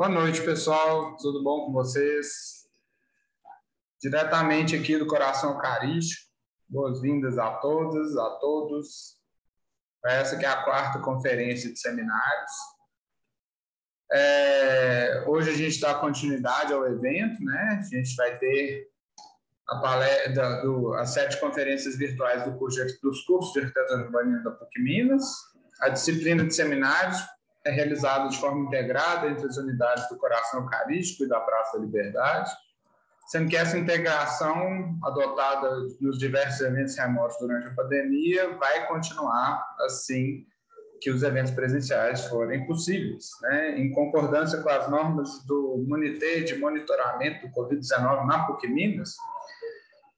Boa noite, pessoal. Tudo bom com vocês? Diretamente aqui do Coração Eucarístico. Boas-vindas a todas, a todos. Essa que é a quarta conferência de seminários. É, hoje a gente dá continuidade ao evento, né? A gente vai ter a palestra, do, as sete conferências virtuais do curso, dos cursos de arquitetura urbana da PUC Minas. A disciplina de seminários é realizada de forma integrada entre as unidades do Coração Eucarístico e da Praça da Liberdade, sendo que essa integração adotada nos diversos eventos remotos durante a pandemia vai continuar assim que os eventos presenciais forem possíveis, né? em concordância com as normas do Monité de Monitoramento do Covid-19 na PUC Minas,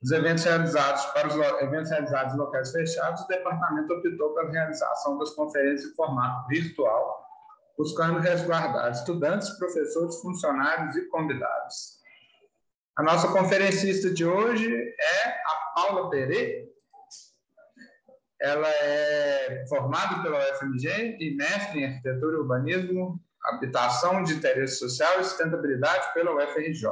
os eventos realizados para os eventos realizados em locais fechados, o departamento optou pela realização das conferências em formato virtual, buscando resguardar estudantes, professores, funcionários e convidados. A nossa conferencista de hoje é a Paula Pereira. Ela é formada pela UFMG e mestre em arquitetura e urbanismo, habitação de interesse social e sustentabilidade pela UFRJ.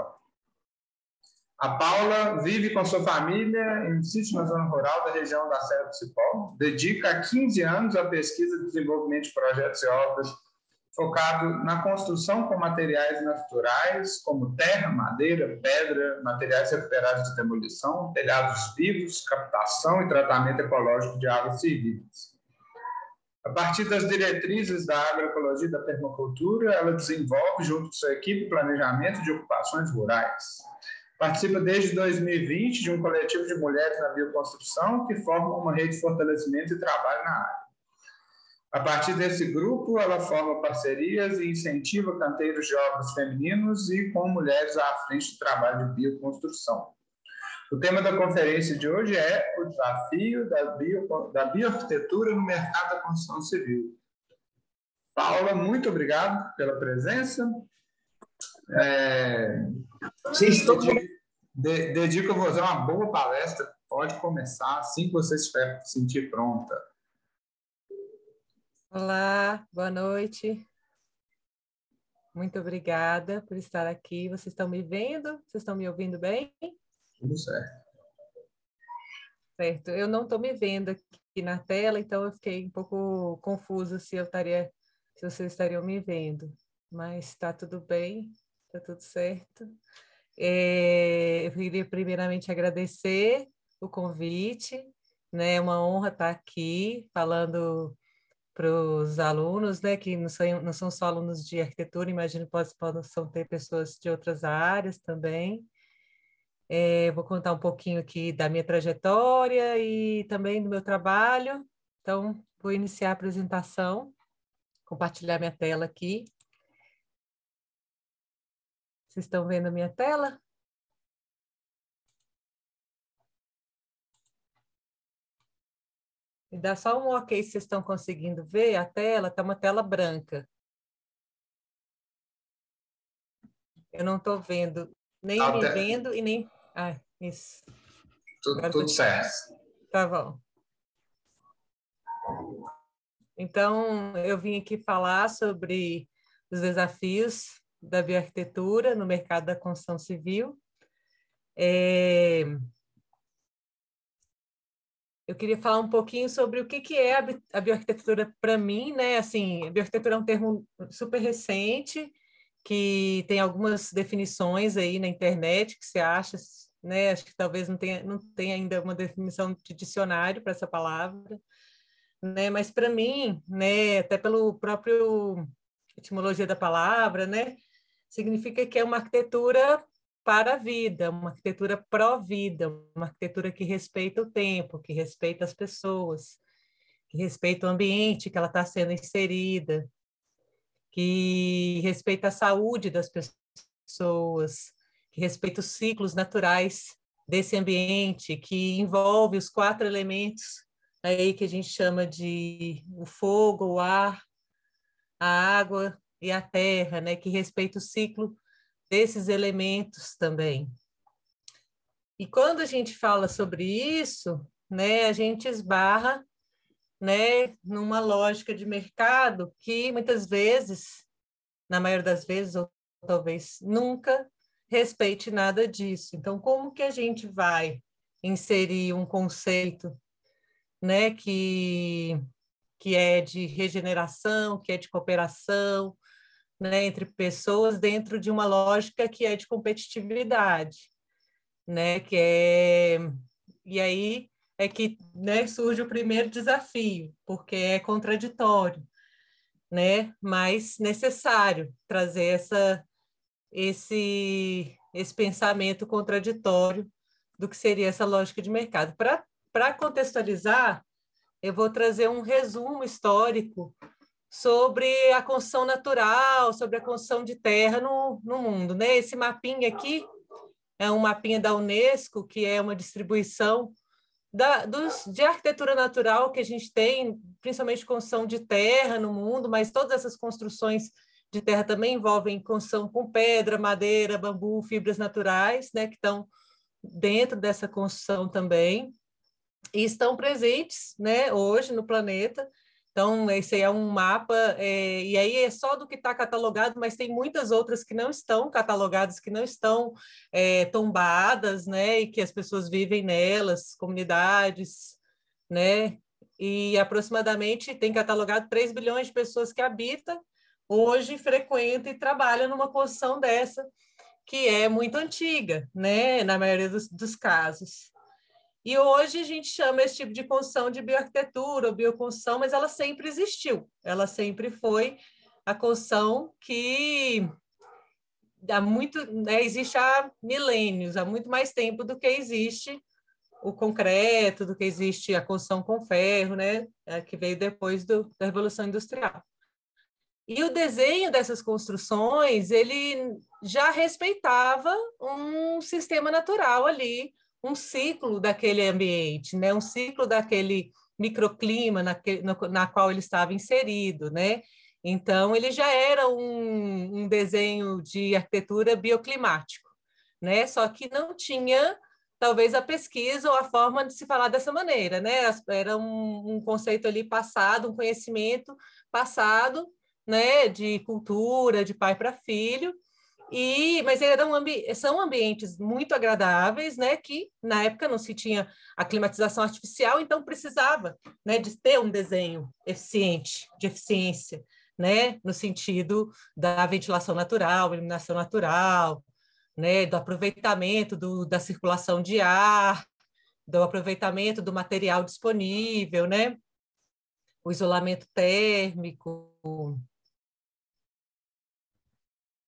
A Paula vive com sua família em um sítio na zona rural da região da Serra do Cipó. Dedica 15 anos à pesquisa desenvolvimento de projetos e obras focado na construção com materiais naturais, como terra, madeira, pedra, materiais recuperados de demolição, telhados vivos, captação e tratamento ecológico de águas servidas. A partir das diretrizes da agroecologia e da permacultura, ela desenvolve, junto com sua equipe, planejamento de ocupações rurais. Participa desde 2020 de um coletivo de mulheres na bioconstrução que formam uma rede de fortalecimento e trabalho na área. A partir desse grupo, ela forma parcerias e incentiva canteiros de obras femininos e com mulheres à frente do trabalho de bioconstrução. O tema da conferência de hoje é o desafio da, bio, da bioarquitetura no mercado da construção civil. Paula, muito obrigado pela presença. É, Sim, estou... dedico a você uma boa palestra. Pode começar assim que você estiver sentir pronta. Olá, boa noite. Muito obrigada por estar aqui. Vocês estão me vendo? Vocês estão me ouvindo bem? Tudo certo. Certo. Eu não estou me vendo aqui na tela, então eu fiquei um pouco confusa se eu estaria, se vocês estariam me vendo. Mas está tudo bem, está tudo certo. É, eu queria primeiramente agradecer o convite, né? É uma honra estar aqui falando para os alunos, né, que não são, não são só alunos de arquitetura, imagino que possam ter pessoas de outras áreas também. É, vou contar um pouquinho aqui da minha trajetória e também do meu trabalho. Então, vou iniciar a apresentação, compartilhar minha tela aqui. Vocês estão vendo a minha tela? Me dá só um ok se vocês estão conseguindo ver a tela, está uma tela branca. Eu não estou vendo, nem tá me vendo e nem. Ah, isso. Tudo, tudo certo. Tá bom. Então, eu vim aqui falar sobre os desafios da bioarquitetura no mercado da construção civil. É, eu queria falar um pouquinho sobre o que, que é a bioarquitetura para mim, né? Assim, a bioarquitetura é um termo super recente, que tem algumas definições aí na internet que você acha, né? Acho que talvez não tenha, não tenha ainda uma definição de dicionário para essa palavra, né? Mas para mim, né, até pelo próprio etimologia da palavra, né, significa que é uma arquitetura para a vida, uma arquitetura pró-vida, uma arquitetura que respeita o tempo, que respeita as pessoas, que respeita o ambiente que ela está sendo inserida, que respeita a saúde das pessoas, que respeita os ciclos naturais desse ambiente, que envolve os quatro elementos aí que a gente chama de o fogo, o ar, a água e a terra, né, que respeita o ciclo desses elementos também. E quando a gente fala sobre isso, né, a gente esbarra né, numa lógica de mercado que muitas vezes, na maioria das vezes, ou talvez nunca respeite nada disso. Então, como que a gente vai inserir um conceito, né, que que é de regeneração, que é de cooperação, né, entre pessoas dentro de uma lógica que é de competitividade, né, que é e aí é que né, surge o primeiro desafio, porque é contraditório, né, mas necessário trazer essa esse esse pensamento contraditório do que seria essa lógica de mercado. Para contextualizar, eu vou trazer um resumo histórico sobre a construção natural, sobre a construção de terra no, no mundo. Né? Esse mapinha aqui é um mapinha da Unesco, que é uma distribuição da, dos, de arquitetura natural que a gente tem, principalmente construção de terra no mundo, mas todas essas construções de terra também envolvem construção com pedra, madeira, bambu, fibras naturais, né, que estão dentro dessa construção também e estão presentes, né, hoje no planeta. Então, esse aí é um mapa, é, e aí é só do que está catalogado, mas tem muitas outras que não estão catalogadas, que não estão é, tombadas, né, e que as pessoas vivem nelas, comunidades, né, e aproximadamente tem catalogado 3 bilhões de pessoas que habitam, hoje frequentam e trabalham numa construção dessa, que é muito antiga, né, na maioria dos, dos casos. E hoje a gente chama esse tipo de construção de bioarquitetura ou bioconstrução, mas ela sempre existiu. Ela sempre foi a construção que há muito, né, existe há milênios, há muito mais tempo do que existe o concreto, do que existe a construção com ferro, né, é, que veio depois do, da Revolução Industrial. E o desenho dessas construções, ele já respeitava um sistema natural ali, um ciclo daquele ambiente, né? um ciclo daquele microclima na, na qual ele estava inserido, né? Então, ele já era um, um desenho de arquitetura bioclimático, né? Só que não tinha, talvez, a pesquisa ou a forma de se falar dessa maneira, né? Era um, um conceito ali passado, um conhecimento passado, né? De cultura, de pai para filho, e, mas eram ambi são ambientes muito agradáveis, né? Que na época não se tinha a climatização artificial, então precisava, né, de ter um desenho eficiente, de eficiência, né? No sentido da ventilação natural, iluminação natural, né? Do aproveitamento do, da circulação de ar, do aproveitamento do material disponível, né? O isolamento térmico,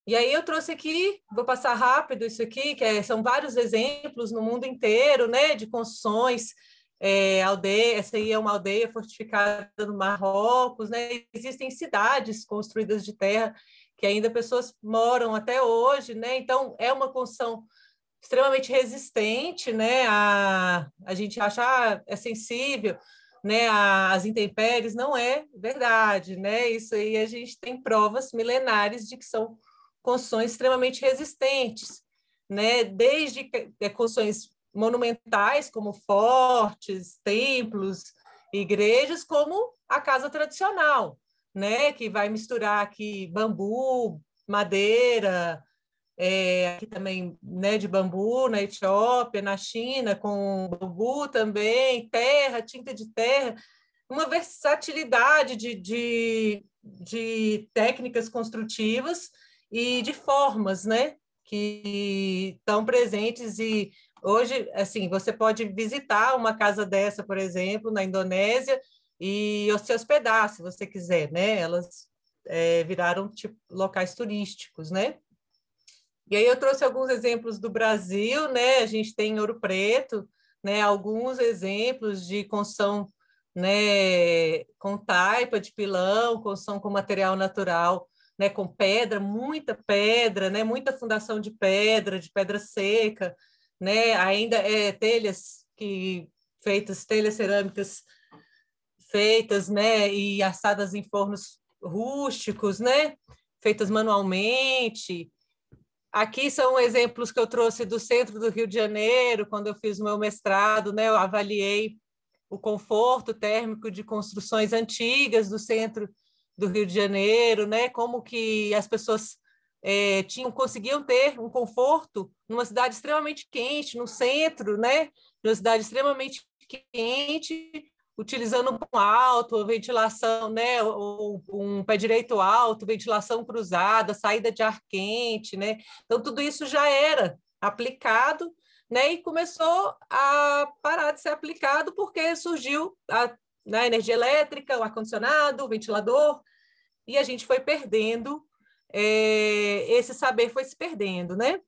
e aí eu trouxe aqui, vou passar rápido isso aqui, que é, são vários exemplos no mundo inteiro, né, de construções, é, aldeia, essa aí é uma aldeia fortificada no Marrocos, né, existem cidades construídas de terra que ainda pessoas moram até hoje, né, então é uma construção extremamente resistente, né, a, a gente achar ah, é sensível, né, às intempéries, não é verdade, né, isso aí a gente tem provas milenares de que são construções extremamente resistentes, né? desde é, construções monumentais, como fortes, templos, igrejas, como a casa tradicional, né? que vai misturar aqui bambu, madeira, é, aqui também né, de bambu na Etiópia, na China, com bambu também, terra, tinta de terra, uma versatilidade de, de, de técnicas construtivas e de formas, né? Que estão presentes e hoje, assim, você pode visitar uma casa dessa, por exemplo, na Indonésia e se hospedar, se você quiser, né? Elas é, viraram tipo, locais turísticos, né? E aí eu trouxe alguns exemplos do Brasil, né? A gente tem Ouro Preto, né? Alguns exemplos de construção, né? Com taipa de pilão, construção com material natural né, com pedra, muita pedra, né, muita fundação de pedra, de pedra seca, né, ainda é telhas que feitas, telhas cerâmicas feitas, né, e assadas em fornos rústicos, né, feitas manualmente. Aqui são exemplos que eu trouxe do centro do Rio de Janeiro, quando eu fiz o meu mestrado, né, eu avaliei o conforto térmico de construções antigas do centro do Rio de Janeiro, né? Como que as pessoas é, tinham, conseguiam ter um conforto numa cidade extremamente quente, no centro, né? Numa cidade extremamente quente, utilizando um alto, ventilação, né? Um pé direito alto, ventilação cruzada, saída de ar quente, né? Então, tudo isso já era aplicado, né? E começou a parar de ser aplicado porque surgiu a né, energia elétrica, o ar-condicionado, o ventilador, e a gente foi perdendo, é, esse saber foi se perdendo, né?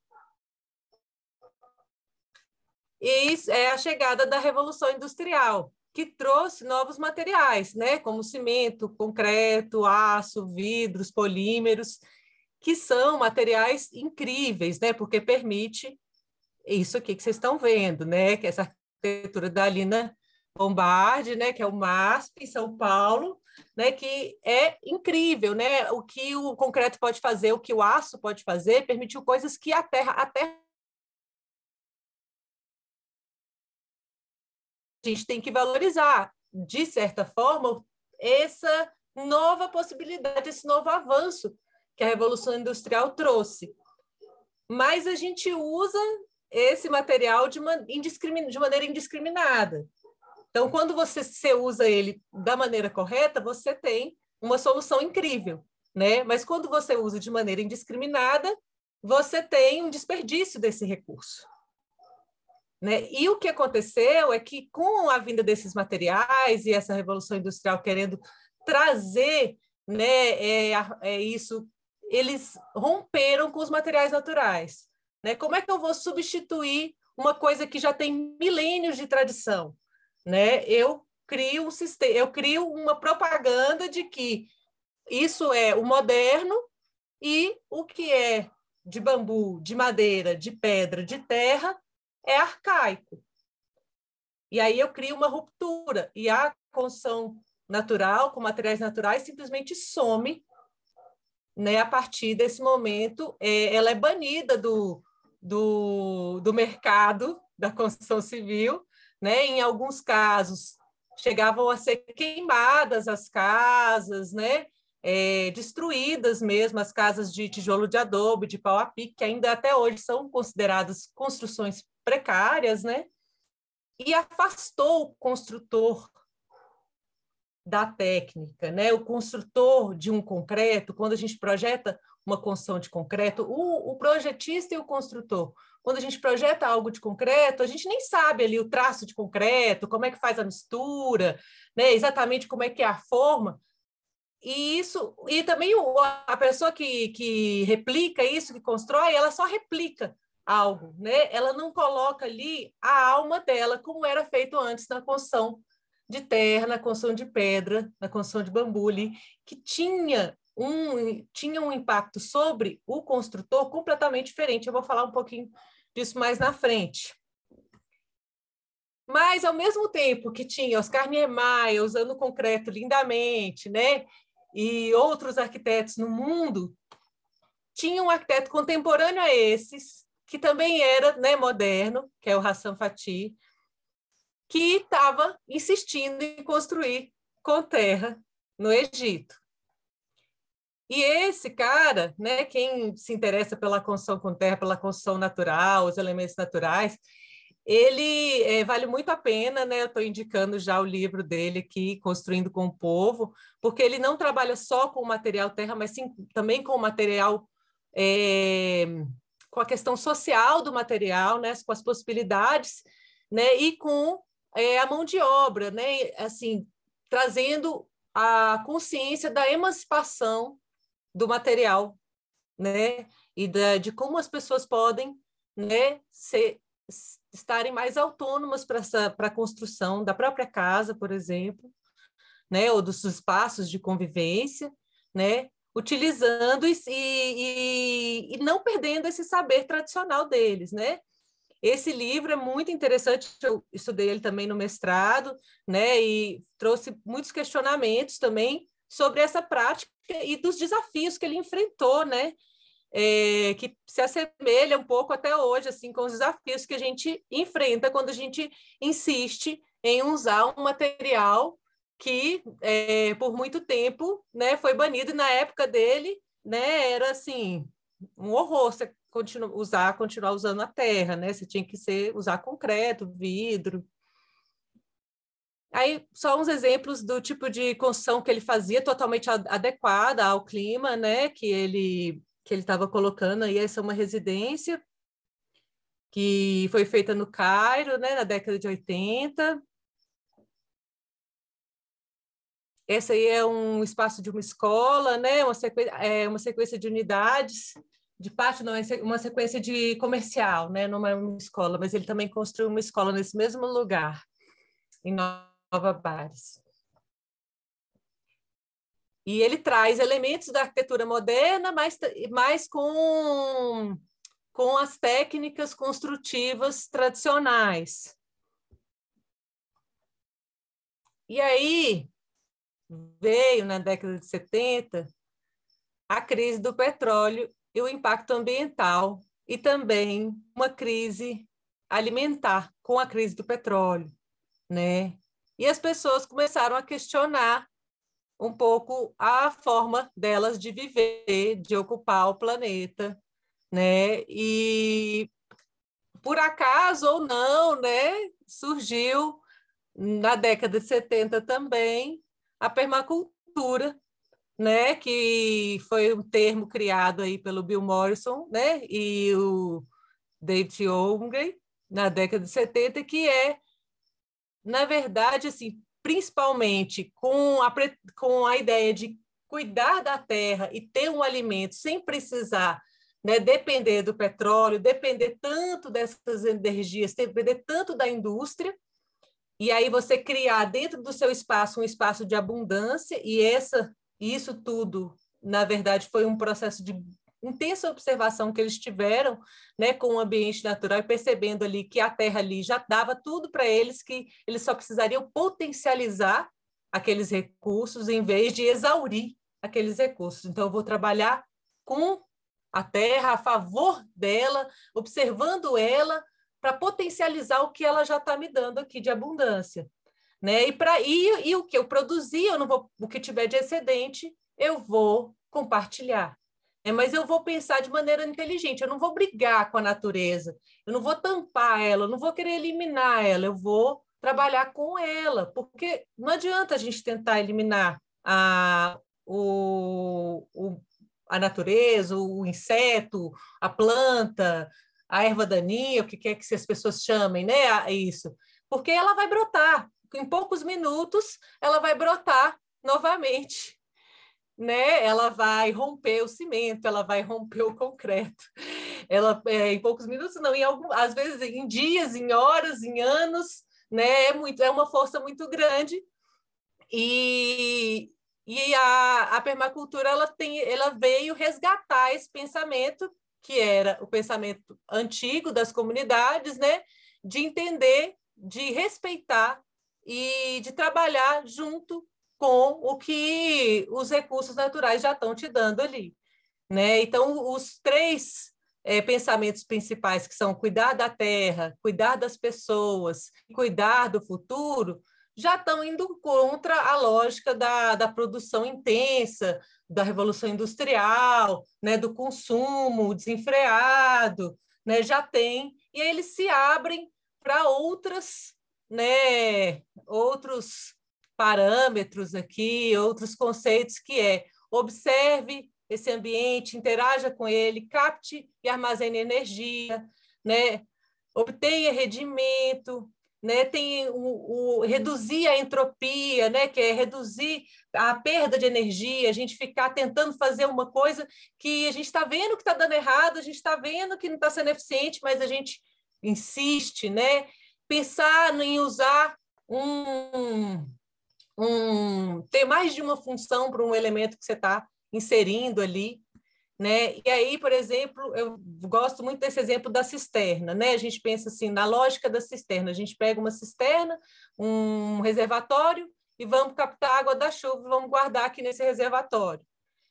E é a chegada da Revolução Industrial, que trouxe novos materiais, né, como cimento, concreto, aço, vidros, polímeros, que são materiais incríveis, né, porque permite isso aqui que vocês estão vendo, né, que é essa arquitetura da Lina Bombardi, né, que é o MASP em São Paulo, né, que é incrível, né, o que o concreto pode fazer, o que o aço pode fazer, permitiu coisas que a terra, a terra a gente tem que valorizar, de certa forma, essa nova possibilidade, esse novo avanço que a Revolução Industrial trouxe. Mas a gente usa esse material de, de maneira indiscriminada. Então, quando você, você usa ele da maneira correta, você tem uma solução incrível, né? Mas quando você usa de maneira indiscriminada, você tem um desperdício desse recurso. Né? E o que aconteceu é que, com a vinda desses materiais e essa revolução industrial querendo trazer né, é, é isso, eles romperam com os materiais naturais. Né? Como é que eu vou substituir uma coisa que já tem milênios de tradição? Né? Eu crio um sistema, eu crio uma propaganda de que isso é o moderno e o que é de bambu, de madeira, de pedra, de terra é arcaico. E aí eu crio uma ruptura e a construção natural com materiais naturais simplesmente some, né? A partir desse momento, é, ela é banida do, do, do mercado da construção civil né? Em alguns casos chegavam a ser queimadas as casas, né? É, destruídas mesmo as casas de tijolo de adobe, de pau a pique, que ainda até hoje são consideradas construções precárias, né? E afastou o construtor da técnica, né? O construtor de um concreto, quando a gente projeta uma construção de concreto, o, o projetista e o construtor quando a gente projeta algo de concreto, a gente nem sabe ali o traço de concreto, como é que faz a mistura, né? exatamente como é que é a forma. E isso, e também o, a pessoa que, que replica isso, que constrói, ela só replica algo, né? Ela não coloca ali a alma dela, como era feito antes na construção de terra, na construção de pedra, na construção de bambu ali, que tinha um, tinha um impacto sobre o construtor completamente diferente. Eu vou falar um pouquinho disso mais na frente. Mas, ao mesmo tempo que tinha Oscar Niemeyer usando concreto lindamente, né? e outros arquitetos no mundo, tinha um arquiteto contemporâneo a esses, que também era né, moderno, que é o Hassan Fatih, que estava insistindo em construir com terra no Egito. E esse cara, né, quem se interessa pela construção com terra, pela construção natural, os elementos naturais, ele é, vale muito a pena, né? Eu estou indicando já o livro dele aqui, Construindo com o Povo, porque ele não trabalha só com o material terra, mas sim também com o material, é, com a questão social do material, né? Com as possibilidades, né? E com é, a mão de obra, né? Assim, trazendo a consciência da emancipação do material, né? E da, de como as pessoas podem, né, ser, estarem mais autônomas para a construção da própria casa, por exemplo, né, ou dos espaços de convivência, né, utilizando e, e, e não perdendo esse saber tradicional deles, né? Esse livro é muito interessante, eu estudei ele também no mestrado, né, e trouxe muitos questionamentos também sobre essa prática e dos desafios que ele enfrentou, né? É, que se assemelha um pouco até hoje, assim, com os desafios que a gente enfrenta quando a gente insiste em usar um material que é, por muito tempo, né, foi banido e na época dele, né, era assim um horror você continu, usar, continuar usando a terra, né? Você tinha que ser, usar concreto, vidro. Aí, só uns exemplos do tipo de construção que ele fazia, totalmente adequada ao clima, né? Que ele que ele estava colocando aí, essa é uma residência que foi feita no Cairo, né, na década de 80. Esse aí é um espaço de uma escola, né, uma sequência, é uma sequência de unidades, de parte não, é uma sequência de comercial, né, não é uma escola, mas ele também construiu uma escola nesse mesmo lugar, em Bares. E ele traz elementos da arquitetura moderna, mas, mas com, com as técnicas construtivas tradicionais. E aí veio, na década de 70, a crise do petróleo e o impacto ambiental, e também uma crise alimentar com a crise do petróleo, né? E as pessoas começaram a questionar um pouco a forma delas de viver, de ocupar o planeta, né? E por acaso ou não, né, surgiu na década de 70 também a permacultura, né, que foi um termo criado aí pelo Bill Morrison, né, e o David Olmsted na década de 70, que é na verdade assim, principalmente com a, com a ideia de cuidar da terra e ter um alimento sem precisar né, depender do petróleo, depender tanto dessas energias, depender tanto da indústria, e aí você criar dentro do seu espaço um espaço de abundância, e essa, isso tudo, na verdade, foi um processo de intensa observação que eles tiveram né, com o ambiente natural e percebendo ali que a terra ali já dava tudo para eles, que eles só precisariam potencializar aqueles recursos em vez de exaurir aqueles recursos. Então, eu vou trabalhar com a terra a favor dela, observando ela para potencializar o que ela já está me dando aqui de abundância. Né? E, pra, e, e o que eu produzi, eu não vou, o que tiver de excedente, eu vou compartilhar. É, mas eu vou pensar de maneira inteligente, eu não vou brigar com a natureza, eu não vou tampar ela, eu não vou querer eliminar ela, eu vou trabalhar com ela, porque não adianta a gente tentar eliminar a, o, o, a natureza, o inseto, a planta, a erva daninha, o que quer que as pessoas chamem, né? Isso, porque ela vai brotar, em poucos minutos ela vai brotar novamente né, ela vai romper o cimento, ela vai romper o concreto. Ela, é, em poucos minutos, não, em algum, às vezes em dias, em horas, em anos, né, é, muito, é uma força muito grande. E, e a, a permacultura ela, tem, ela veio resgatar esse pensamento, que era o pensamento antigo das comunidades, né, de entender, de respeitar e de trabalhar junto com o que os recursos naturais já estão te dando ali. Né? Então, os três é, pensamentos principais, que são cuidar da terra, cuidar das pessoas, cuidar do futuro, já estão indo contra a lógica da, da produção intensa, da revolução industrial, né, do consumo desenfreado, né, já tem, e aí eles se abrem para outras, né, outros parâmetros aqui, outros conceitos que é observe esse ambiente, interaja com ele, capte e armazene energia, né? obtenha rendimento, né? tem o, o, reduzir a entropia, né? que é reduzir a perda de energia, a gente ficar tentando fazer uma coisa que a gente está vendo que está dando errado, a gente está vendo que não está sendo eficiente, mas a gente insiste, né? pensar em usar um, um, ter mais de uma função para um elemento que você está inserindo ali, né? E aí, por exemplo, eu gosto muito desse exemplo da cisterna, né? A gente pensa assim, na lógica da cisterna, a gente pega uma cisterna, um reservatório e vamos captar água da chuva, vamos guardar aqui nesse reservatório.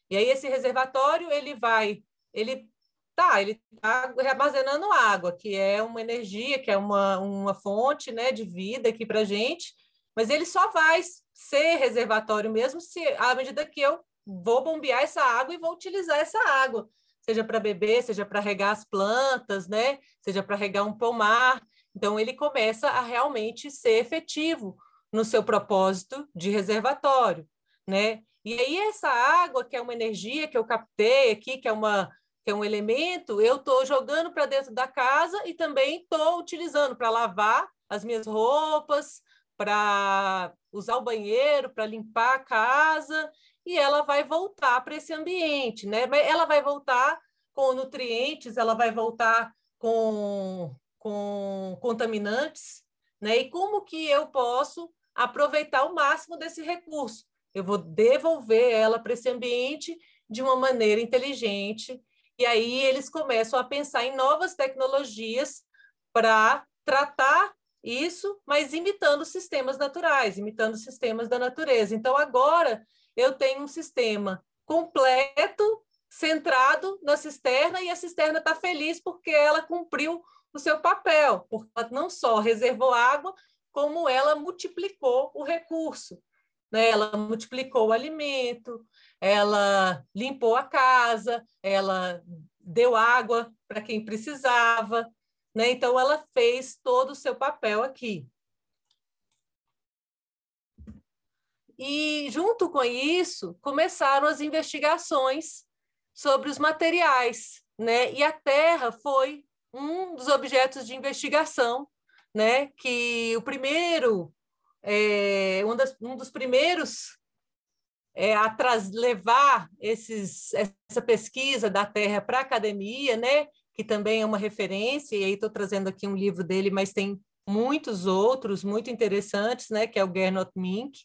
E aí esse reservatório, ele vai, ele tá, ele está armazenando água, que é uma energia, que é uma, uma fonte, né, de vida aqui para gente, mas ele só vai ser reservatório mesmo se à medida que eu vou bombear essa água e vou utilizar essa água. seja para beber, seja para regar as plantas, né? Seja para regar um pomar. Então ele começa a realmente ser efetivo no seu propósito de reservatório, né? E aí essa água, que é uma energia que eu captei aqui, que é uma que é um elemento, eu estou jogando para dentro da casa e também estou utilizando para lavar as minhas roupas, para usar o banheiro, para limpar a casa, e ela vai voltar para esse ambiente, né? Ela vai voltar com nutrientes, ela vai voltar com, com contaminantes, né? E como que eu posso aproveitar o máximo desse recurso? Eu vou devolver ela para esse ambiente de uma maneira inteligente. E aí eles começam a pensar em novas tecnologias para tratar isso, mas imitando sistemas naturais, imitando sistemas da natureza. Então, agora eu tenho um sistema completo, centrado na cisterna, e a cisterna está feliz porque ela cumpriu o seu papel, porque ela não só reservou água, como ela multiplicou o recurso. Né? Ela multiplicou o alimento, ela limpou a casa, ela deu água para quem precisava, né? Então, ela fez todo o seu papel aqui. E, junto com isso, começaram as investigações sobre os materiais, né? E a Terra foi um dos objetos de investigação, né? Que o primeiro, é, um, das, um dos primeiros é, a levar esses, essa pesquisa da Terra para a academia, né? Que também é uma referência, e aí estou trazendo aqui um livro dele, mas tem muitos outros muito interessantes, né, que é o Gernot Mink,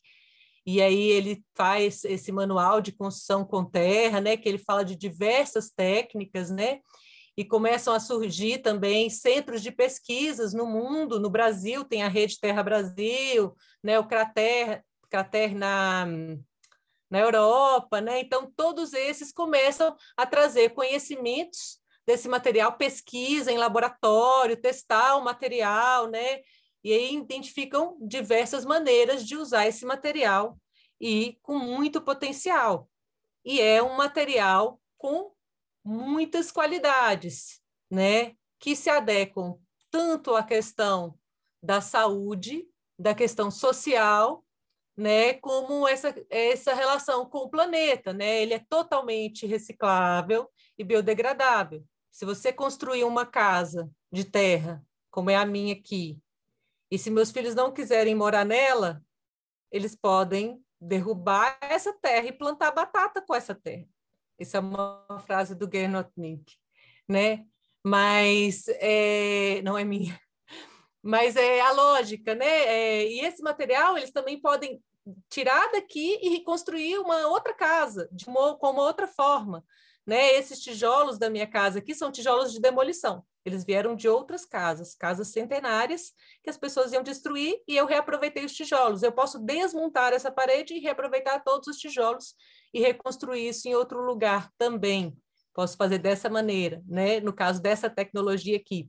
e aí ele faz esse manual de construção com terra, né, que ele fala de diversas técnicas, né, e começam a surgir também centros de pesquisas no mundo, no Brasil tem a Rede Terra Brasil, né, o Crater, Crater na na Europa, né? Então todos esses começam a trazer conhecimentos desse material, pesquisa em laboratório, testar o material, né? E aí identificam diversas maneiras de usar esse material e com muito potencial. E é um material com muitas qualidades, né? Que se adequam tanto à questão da saúde, da questão social, né, como essa, essa relação com o planeta, né? Ele é totalmente reciclável e biodegradável. Se você construir uma casa de terra, como é a minha aqui, e se meus filhos não quiserem morar nela, eles podem derrubar essa terra e plantar batata com essa terra. Essa é uma frase do Gernot Nick, né? Mas é, não é minha. Mas é a lógica, né? É, e esse material eles também podem tirar daqui e reconstruir uma outra casa de uma, com uma outra forma. Né? Esses tijolos da minha casa aqui são tijolos de demolição. Eles vieram de outras casas, casas centenárias, que as pessoas iam destruir e eu reaproveitei os tijolos. Eu posso desmontar essa parede e reaproveitar todos os tijolos e reconstruir isso em outro lugar também. Posso fazer dessa maneira, né? No caso dessa tecnologia aqui.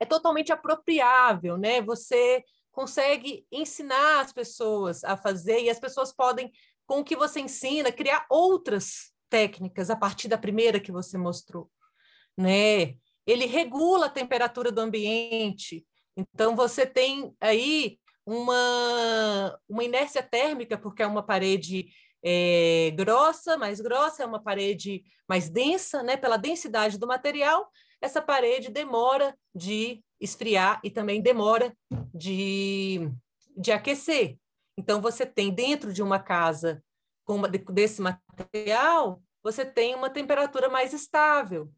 É totalmente apropriável, né? Você consegue ensinar as pessoas a fazer e as pessoas podem, com o que você ensina, criar outras técnicas a partir da primeira que você mostrou, né? Ele regula a temperatura do ambiente. Então você tem aí uma uma inércia térmica porque é uma parede é, grossa, mais grossa, é uma parede mais densa, né? Pela densidade do material, essa parede demora de esfriar e também demora de, de aquecer. Então, você tem dentro de uma casa com desse material, você tem uma temperatura mais estável.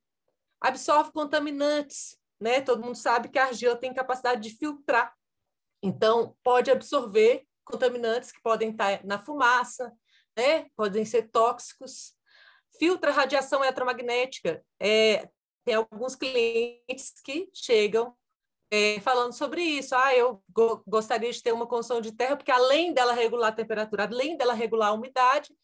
Absorve contaminantes, né? Todo mundo sabe que a argila tem capacidade de filtrar. Então, pode absorver contaminantes que podem estar na fumaça, né? Podem ser tóxicos. Filtra radiação eletromagnética. É, tem alguns clientes que chegam falando sobre isso. Ah, eu go gostaria de ter uma construção de terra, porque além dela regular a temperatura, além dela regular a umidade,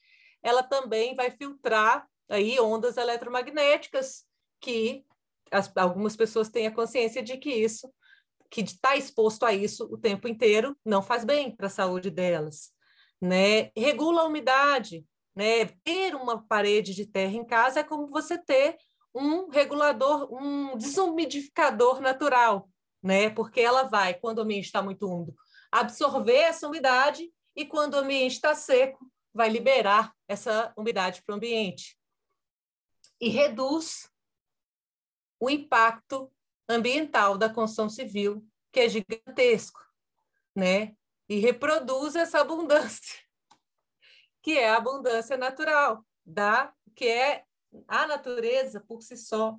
ela também vai filtrar aí ondas eletromagnéticas que as, algumas pessoas têm a consciência de que isso, que está exposto a isso o tempo inteiro, não faz bem para a saúde delas. Né? Regula a umidade, Né? Ter uma parede de terra em casa é como você ter um regulador, um desumidificador natural, né? Porque ela vai, quando o ambiente está muito úmido, absorver essa umidade e quando o ambiente está seco, vai liberar essa umidade para o ambiente. E reduz o impacto ambiental da construção civil, que é gigantesco, né? E reproduz essa abundância, que é a abundância natural, da que é a natureza por si só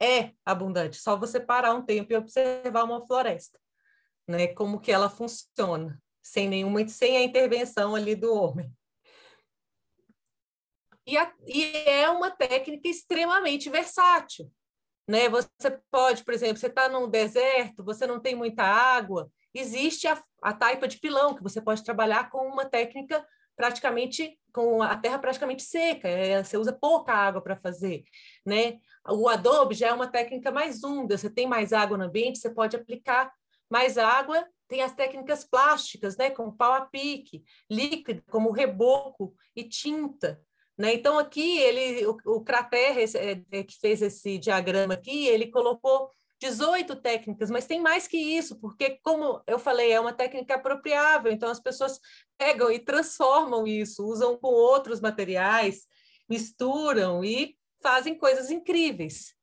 é abundante. Só você parar um tempo e observar uma floresta, né? Como que ela funciona, sem nenhuma sem a intervenção ali do homem. E, a, e é uma técnica extremamente versátil, né? Você pode, por exemplo, você está num deserto, você não tem muita água, existe a, a taipa de pilão, que você pode trabalhar com uma técnica praticamente com a terra praticamente seca, é, você usa pouca água para fazer, né? O adobe já é uma técnica mais úmida, você tem mais água no ambiente, você pode aplicar mais água. Tem as técnicas plásticas, né, como pau a pique, líquido, como reboco e tinta. Né? Então, aqui, ele, o, o Crater, esse, é, é, que fez esse diagrama aqui, ele colocou 18 técnicas, mas tem mais que isso, porque, como eu falei, é uma técnica apropriável, então as pessoas pegam e transformam isso, usam com outros materiais, misturam e fazem coisas incríveis.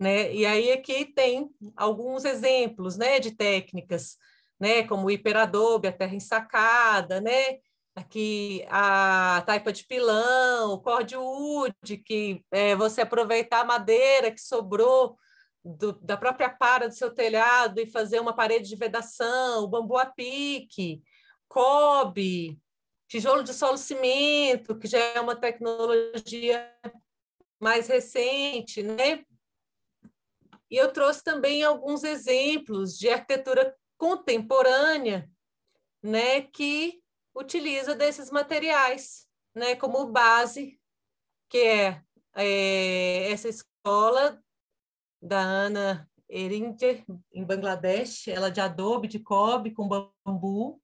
Né? E aí aqui tem alguns exemplos né, de técnicas, né, como o hiperadobe, a terra ensacada, né? aqui a taipa de pilão, o cordwood, que é você aproveitar a madeira que sobrou do, da própria para do seu telhado e fazer uma parede de vedação, bambu a pique, cobre, tijolo de solo cimento, que já é uma tecnologia mais recente, né? E eu trouxe também alguns exemplos de arquitetura contemporânea, né, que utiliza desses materiais, né, como base, que é, é essa escola da Ana Eringer, em Bangladesh, ela de adobe, de cobre, com bambu.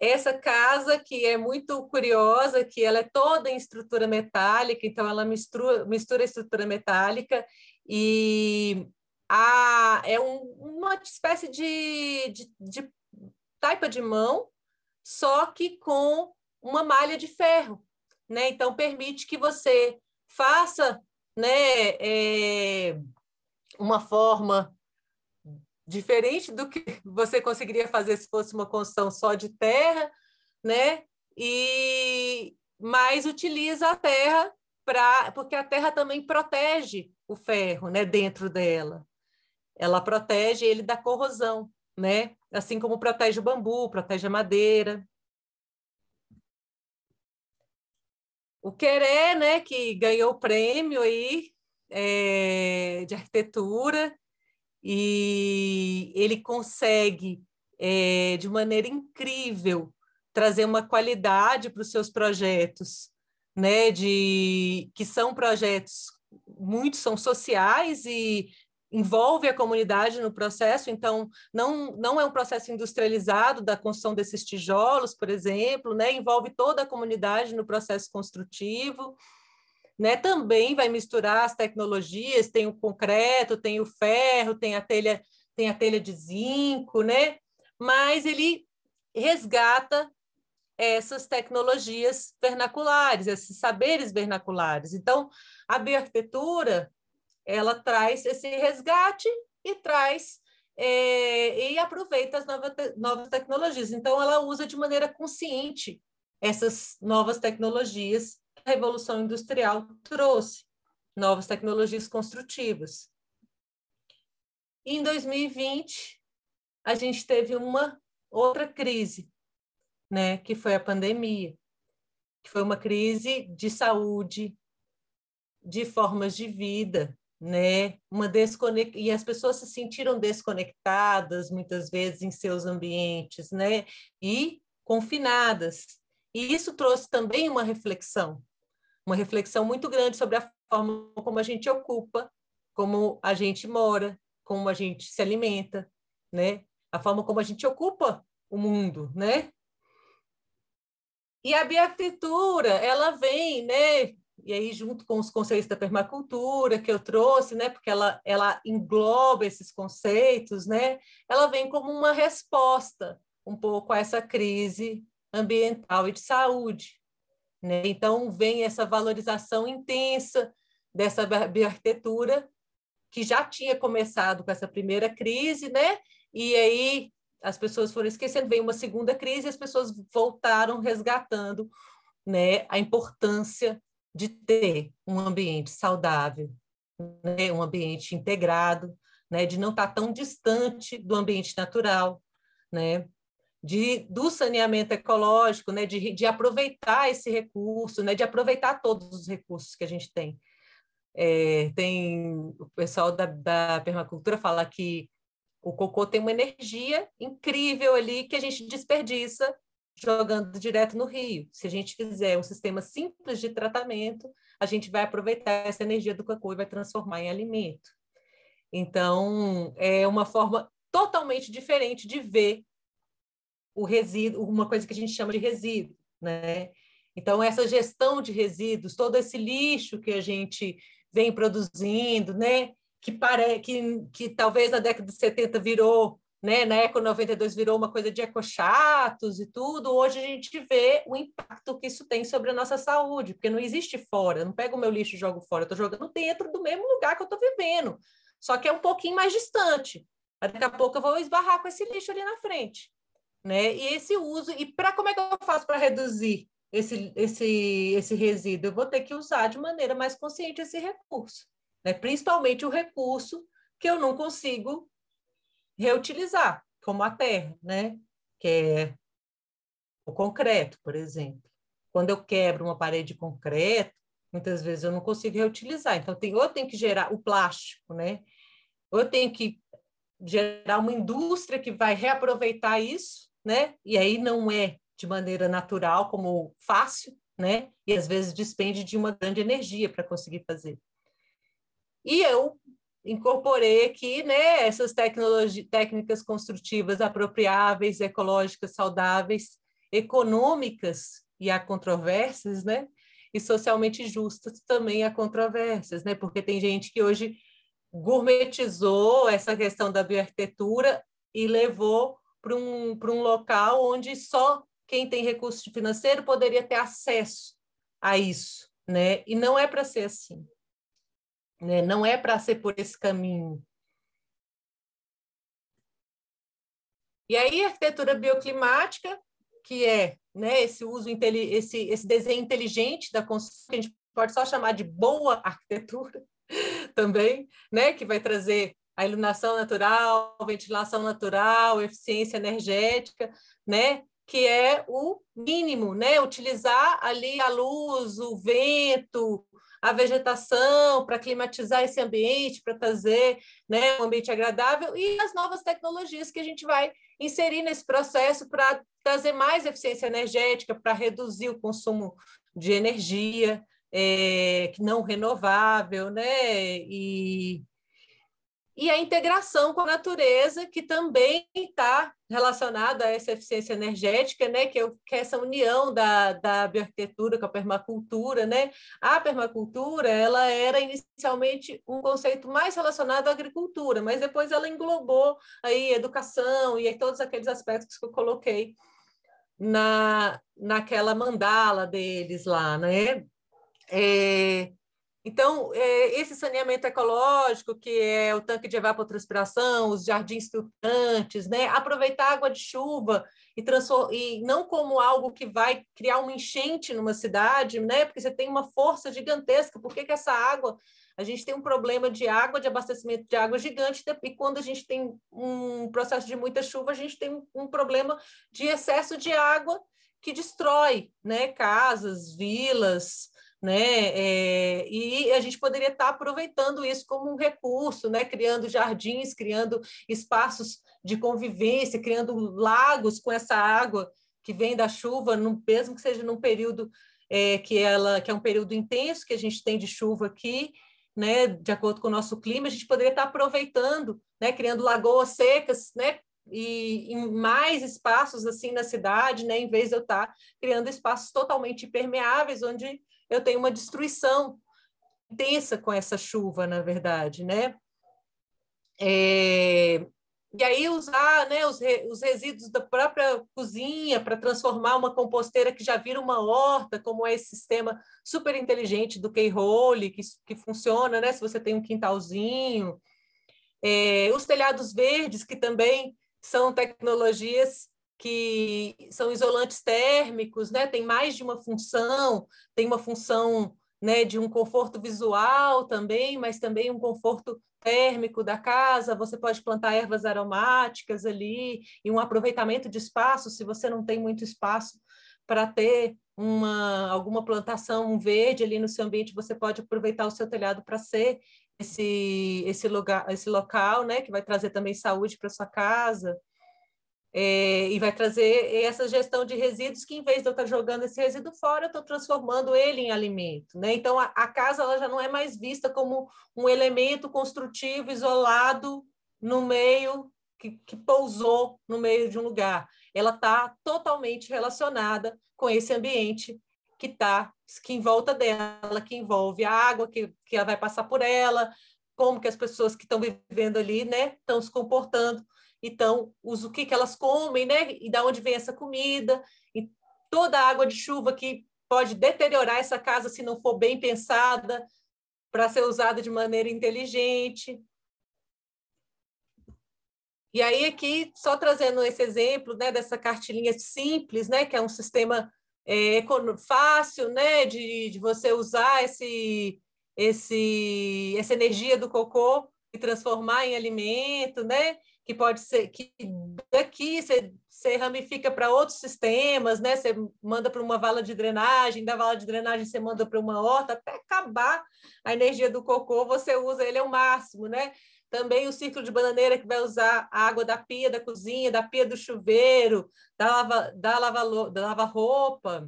Essa casa, que é muito curiosa, que ela é toda em estrutura metálica, então ela mistura, mistura estrutura metálica e a, é um, uma espécie de, de, de taipa de mão, só que com uma malha de ferro. Né? Então, permite que você faça né, é, uma forma diferente do que você conseguiria fazer se fosse uma construção só de terra, né? E mas utiliza a terra para porque a terra também protege o ferro, né, dentro dela. Ela protege ele da corrosão, né? Assim como protege o bambu, protege a madeira. O Querer, né, que ganhou o prêmio aí é, de arquitetura e ele consegue é, de maneira incrível trazer uma qualidade para os seus projetos, né, de que são projetos muitos são sociais e envolve a comunidade no processo, então não, não é um processo industrializado da construção desses tijolos, por exemplo, né? envolve toda a comunidade no processo construtivo. Né? Também vai misturar as tecnologias, tem o concreto, tem o ferro, tem a telha, tem a telha de zinco, né? mas ele resgata essas tecnologias vernaculares, esses saberes vernaculares. Então, a bioarquitetura ela traz esse resgate e traz é, e aproveita as novas, novas tecnologias. Então, ela usa de maneira consciente essas novas tecnologias que a Revolução Industrial trouxe, novas tecnologias construtivas. E em 2020, a gente teve uma outra crise, né, que foi a pandemia, que foi uma crise de saúde, de formas de vida, né? Uma desconex... e as pessoas se sentiram desconectadas muitas vezes em seus ambientes, né? E confinadas. E isso trouxe também uma reflexão, uma reflexão muito grande sobre a forma como a gente ocupa, como a gente mora, como a gente se alimenta, né? A forma como a gente ocupa o mundo, né? E a bioarquitetura, ela vem, né, e aí junto com os conceitos da permacultura que eu trouxe, né, porque ela, ela engloba esses conceitos, né, ela vem como uma resposta um pouco a essa crise ambiental e de saúde. Né? Então, vem essa valorização intensa dessa bioarquitetura, que já tinha começado com essa primeira crise, né? e aí as pessoas foram esquecendo, veio uma segunda crise e as pessoas voltaram resgatando né, a importância de ter um ambiente saudável, né, um ambiente integrado, né, de não estar tão distante do ambiente natural, né, de, do saneamento ecológico, né, de, de aproveitar esse recurso, né, de aproveitar todos os recursos que a gente tem. É, tem o pessoal da, da permacultura fala que o cocô tem uma energia incrível ali que a gente desperdiça jogando direto no rio. Se a gente fizer um sistema simples de tratamento, a gente vai aproveitar essa energia do cocô e vai transformar em alimento. Então, é uma forma totalmente diferente de ver o resíduo, uma coisa que a gente chama de resíduo, né? Então, essa gestão de resíduos, todo esse lixo que a gente vem produzindo, né? Que, pare... que, que talvez na década de 70 virou, né? na Eco 92 virou uma coisa de ecochatos e tudo, hoje a gente vê o impacto que isso tem sobre a nossa saúde, porque não existe fora, eu não pego o meu lixo e jogo fora, eu estou jogando dentro do mesmo lugar que eu estou vivendo, só que é um pouquinho mais distante. Daqui a pouco eu vou esbarrar com esse lixo ali na frente né? E esse uso, e para como é que eu faço para reduzir esse, esse, esse resíduo? Eu vou ter que usar de maneira mais consciente esse recurso, né? Principalmente o recurso que eu não consigo reutilizar, como a terra, né? Que é o concreto, por exemplo. Quando eu quebro uma parede de concreto, muitas vezes eu não consigo reutilizar. Então, tem, ou eu tenho que gerar o plástico, né? Ou eu tenho que gerar uma indústria que vai reaproveitar isso, né? E aí não é de maneira natural, como fácil, né? E às vezes despende de uma grande energia para conseguir fazer. E eu incorporei aqui, né, essas técnicas construtivas apropriáveis, ecológicas, saudáveis, econômicas e há controvérsias, né? E socialmente justas também há controvérsias, né? Porque tem gente que hoje gourmetizou essa questão da bioarquitetura e levou para um, um local onde só quem tem recurso financeiro poderia ter acesso a isso, né? E não é para ser assim, né? Não é para ser por esse caminho. E aí a arquitetura bioclimática, que é, né, esse uso esse esse desenho inteligente da construção, que a gente pode só chamar de boa arquitetura também, né, que vai trazer a iluminação natural, ventilação natural, eficiência energética, né? Que é o mínimo, né? Utilizar ali a luz, o vento, a vegetação para climatizar esse ambiente, para trazer né, um ambiente agradável e as novas tecnologias que a gente vai inserir nesse processo para trazer mais eficiência energética, para reduzir o consumo de energia é, não renovável, né? E, e a integração com a natureza, que também está relacionada a essa eficiência energética, né, que, é, que é essa união da, da bioarquitetura com a permacultura. Né? A permacultura ela era inicialmente um conceito mais relacionado à agricultura, mas depois ela englobou aí educação e aí todos aqueles aspectos que eu coloquei na, naquela mandala deles lá. Né? É, então, é, esse saneamento ecológico, que é o tanque de evapotranspiração, os jardins filtrantes, né? aproveitar água de chuva e, e não como algo que vai criar uma enchente numa cidade, né? porque você tem uma força gigantesca. Por que, que essa água a gente tem um problema de água, de abastecimento de água gigante, e quando a gente tem um processo de muita chuva, a gente tem um problema de excesso de água que destrói né, casas, vilas, né? É, e a gente poderia estar aproveitando isso como um recurso, né? Criando jardins, criando espaços de convivência, criando lagos com essa água que vem da chuva, no, mesmo que seja num período é, que ela que é um período intenso que a gente tem de chuva aqui, né? De acordo com o nosso clima, a gente poderia estar aproveitando, né? Criando lagoas secas, né? e em mais espaços assim na cidade, né, em vez de eu estar criando espaços totalmente impermeáveis, onde eu tenho uma destruição intensa com essa chuva, na verdade, né? É, e aí usar né, os, re, os resíduos da própria cozinha para transformar uma composteira que já vira uma horta, como é esse sistema super inteligente do K-Hole, que, que funciona né, se você tem um quintalzinho. É, os telhados verdes, que também são tecnologias que são isolantes térmicos, né? tem mais de uma função, tem uma função né, de um conforto visual também, mas também um conforto térmico da casa, você pode plantar ervas aromáticas ali e um aproveitamento de espaço, se você não tem muito espaço para ter uma alguma plantação verde ali no seu ambiente, você pode aproveitar o seu telhado para ser esse esse lugar, esse local, né, que vai trazer também saúde para sua casa. É, e vai trazer essa gestão de resíduos que, em vez de eu estar jogando esse resíduo fora, eu estou transformando ele em alimento. Né? Então, a, a, casa ela já não é mais vista como um elemento construtivo isolado no meio, que, que pousou no meio de um lugar. Ela está totalmente relacionada com esse ambiente que está que em volta dela, que envolve a água que, que ela vai passar por ela, como que as pessoas que estão vivendo ali né, estão se comportando então o que, que elas comem, né? E da onde vem essa comida, e toda a água de chuva que pode deteriorar essa casa se não for bem pensada para ser usada de maneira inteligente. E aí aqui só trazendo esse exemplo, né, dessa cartilinha simples, né, que é um sistema é, fácil, né, de, de você usar esse, esse, essa energia do cocô e transformar em alimento, né? Que pode ser que daqui você, você ramifica para outros sistemas, né? Você manda para uma vala de drenagem, da vala de drenagem você manda para uma horta, até acabar a energia do cocô, você usa ele ao máximo, né? Também o ciclo de bananeira que vai usar a água da pia da cozinha, da pia do chuveiro, da lava, da lava, da lava roupa,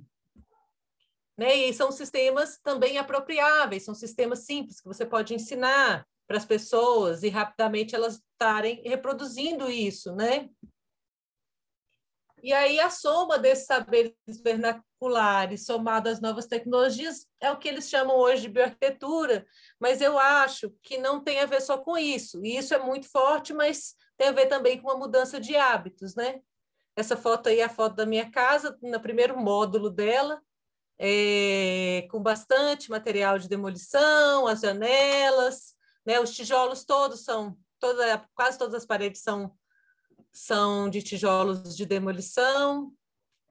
né? E são sistemas também apropriáveis, são sistemas simples que você pode ensinar para as pessoas e rapidamente elas estarem reproduzindo isso, né? E aí a soma desses saberes vernaculares somado às novas tecnologias é o que eles chamam hoje de bioarquitetura, mas eu acho que não tem a ver só com isso. E isso é muito forte, mas tem a ver também com a mudança de hábitos, né? Essa foto aí é a foto da minha casa, no primeiro módulo dela, é, com bastante material de demolição, as janelas, né? Os tijolos todos são, toda, quase todas as paredes são, são de tijolos de demolição,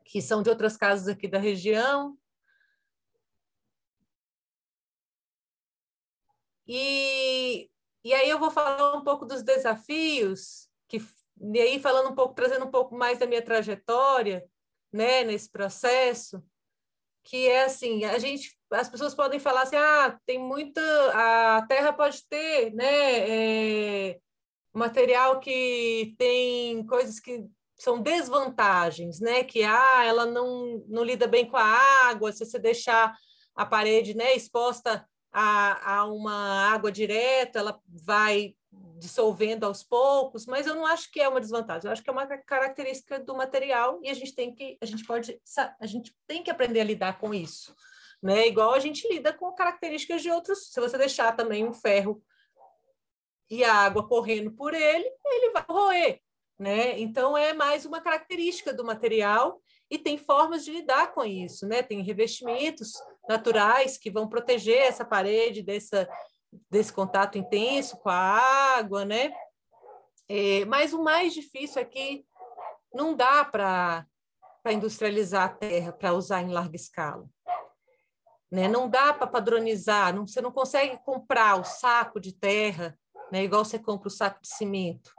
que são de outras casas aqui da região. E, e aí eu vou falar um pouco dos desafios, que, e aí falando um pouco, trazendo um pouco mais da minha trajetória, né, nesse processo, que é assim, a gente, as pessoas podem falar assim, ah, tem muita, a Terra pode ter, né, é, material que tem coisas que são desvantagens, né, que ah, ela não, não lida bem com a água, se você deixar a parede, né, exposta a, a uma água direta, ela vai dissolvendo aos poucos, mas eu não acho que é uma desvantagem, eu acho que é uma característica do material e a gente tem que a gente pode a gente tem que aprender a lidar com isso, né? Igual a gente lida com características de outros, se você deixar também um ferro e a água correndo por ele, ele vai roer, né? Então é mais uma característica do material e tem formas de lidar com isso, né? Tem revestimentos naturais que vão proteger essa parede dessa desse contato intenso com a água, né? É, mas o mais difícil é que não dá para industrializar a terra para usar em larga escala. Né? Não dá para padronizar, não, você não consegue comprar o saco de terra, né? igual você compra o saco de cimento.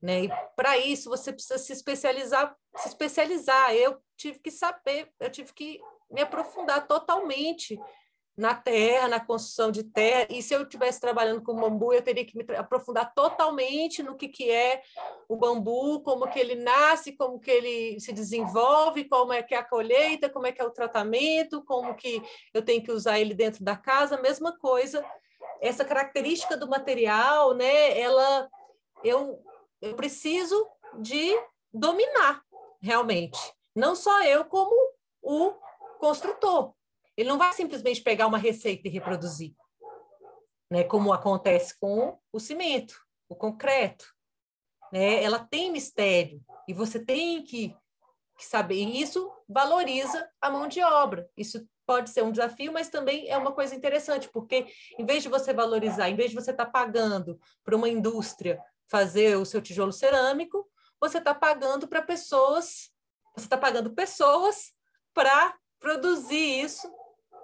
Né? E para isso você precisa se especializar, se especializar. Eu tive que saber, eu tive que me aprofundar totalmente na terra, na construção de terra, e se eu estivesse trabalhando com bambu, eu teria que me aprofundar totalmente no que, que é o bambu, como que ele nasce, como que ele se desenvolve, como é que é a colheita, como é que é o tratamento, como que eu tenho que usar ele dentro da casa, mesma coisa. Essa característica do material, né, ela, eu, eu preciso de dominar realmente. Não só eu, como o construtor. Ele não vai simplesmente pegar uma receita e reproduzir, né? como acontece com o cimento, o concreto. Né? Ela tem mistério e você tem que, que saber. E isso valoriza a mão de obra. Isso pode ser um desafio, mas também é uma coisa interessante, porque em vez de você valorizar, em vez de você estar tá pagando para uma indústria fazer o seu tijolo cerâmico, você está pagando para pessoas, você está pagando pessoas para produzir isso,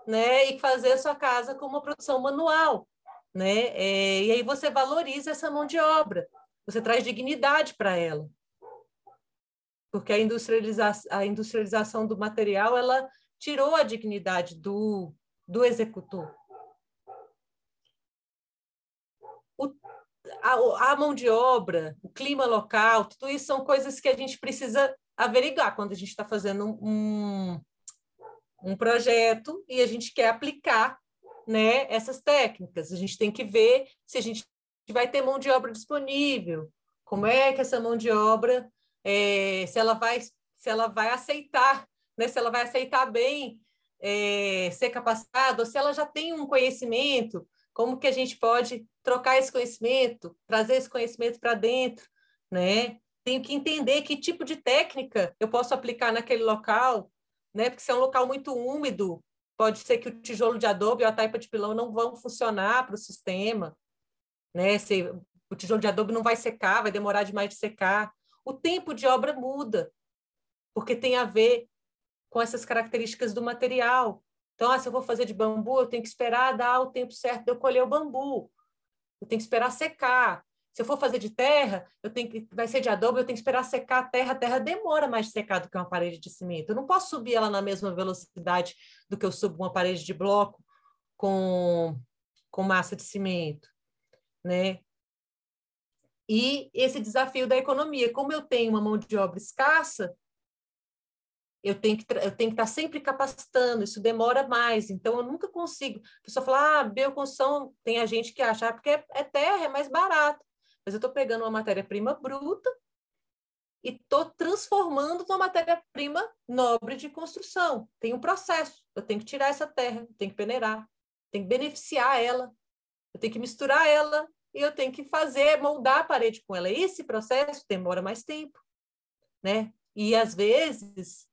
né, e fazer a sua casa com uma produção manual, né, é, e aí você valoriza essa mão de obra, você traz dignidade para ela, porque a, industrializa a industrialização do material, ela tirou a dignidade do, do executor. A, a mão de obra, o clima local, tudo isso são coisas que a gente precisa averiguar quando a gente está fazendo um projeto e a gente quer aplicar né, essas técnicas. A gente tem que ver se a gente vai ter mão de obra disponível, como é que essa mão de obra, é, se ela vai se ela vai aceitar, né, se ela vai aceitar bem é, ser capacitada, ou se ela já tem um conhecimento, como que a gente pode trocar esse conhecimento, trazer esse conhecimento para dentro, né? Tenho que entender que tipo de técnica eu posso aplicar naquele local, né? Porque se é um local muito úmido, pode ser que o tijolo de adobe ou a taipa de pilão não vão funcionar para o sistema, né? Se o tijolo de adobe não vai secar, vai demorar demais de secar. O tempo de obra muda, porque tem a ver com essas características do material. Então, ah, se eu vou fazer de bambu, eu tenho que esperar dar o tempo certo de eu colher o bambu eu tenho que esperar secar. Se eu for fazer de terra, eu tenho que, vai ser de adobe, eu tenho que esperar secar a terra. A terra demora mais de secar do que uma parede de cimento. Eu não posso subir ela na mesma velocidade do que eu subo uma parede de bloco com, com massa de cimento, né? E esse desafio da economia, como eu tenho uma mão de obra escassa, eu tenho que eu tenho que estar sempre capacitando, isso demora mais, então eu nunca consigo. A pessoa fala, ah, bioconstrução, tem a gente que acha, ah, porque é, é terra, é mais barato. Mas eu estou pegando uma matéria-prima bruta e estou transformando numa matéria-prima nobre de construção. Tem um processo, eu tenho que tirar essa terra, tenho que peneirar, tenho que beneficiar ela, eu tenho que misturar ela e eu tenho que fazer, moldar a parede com ela. Esse processo demora mais tempo, né? E às vezes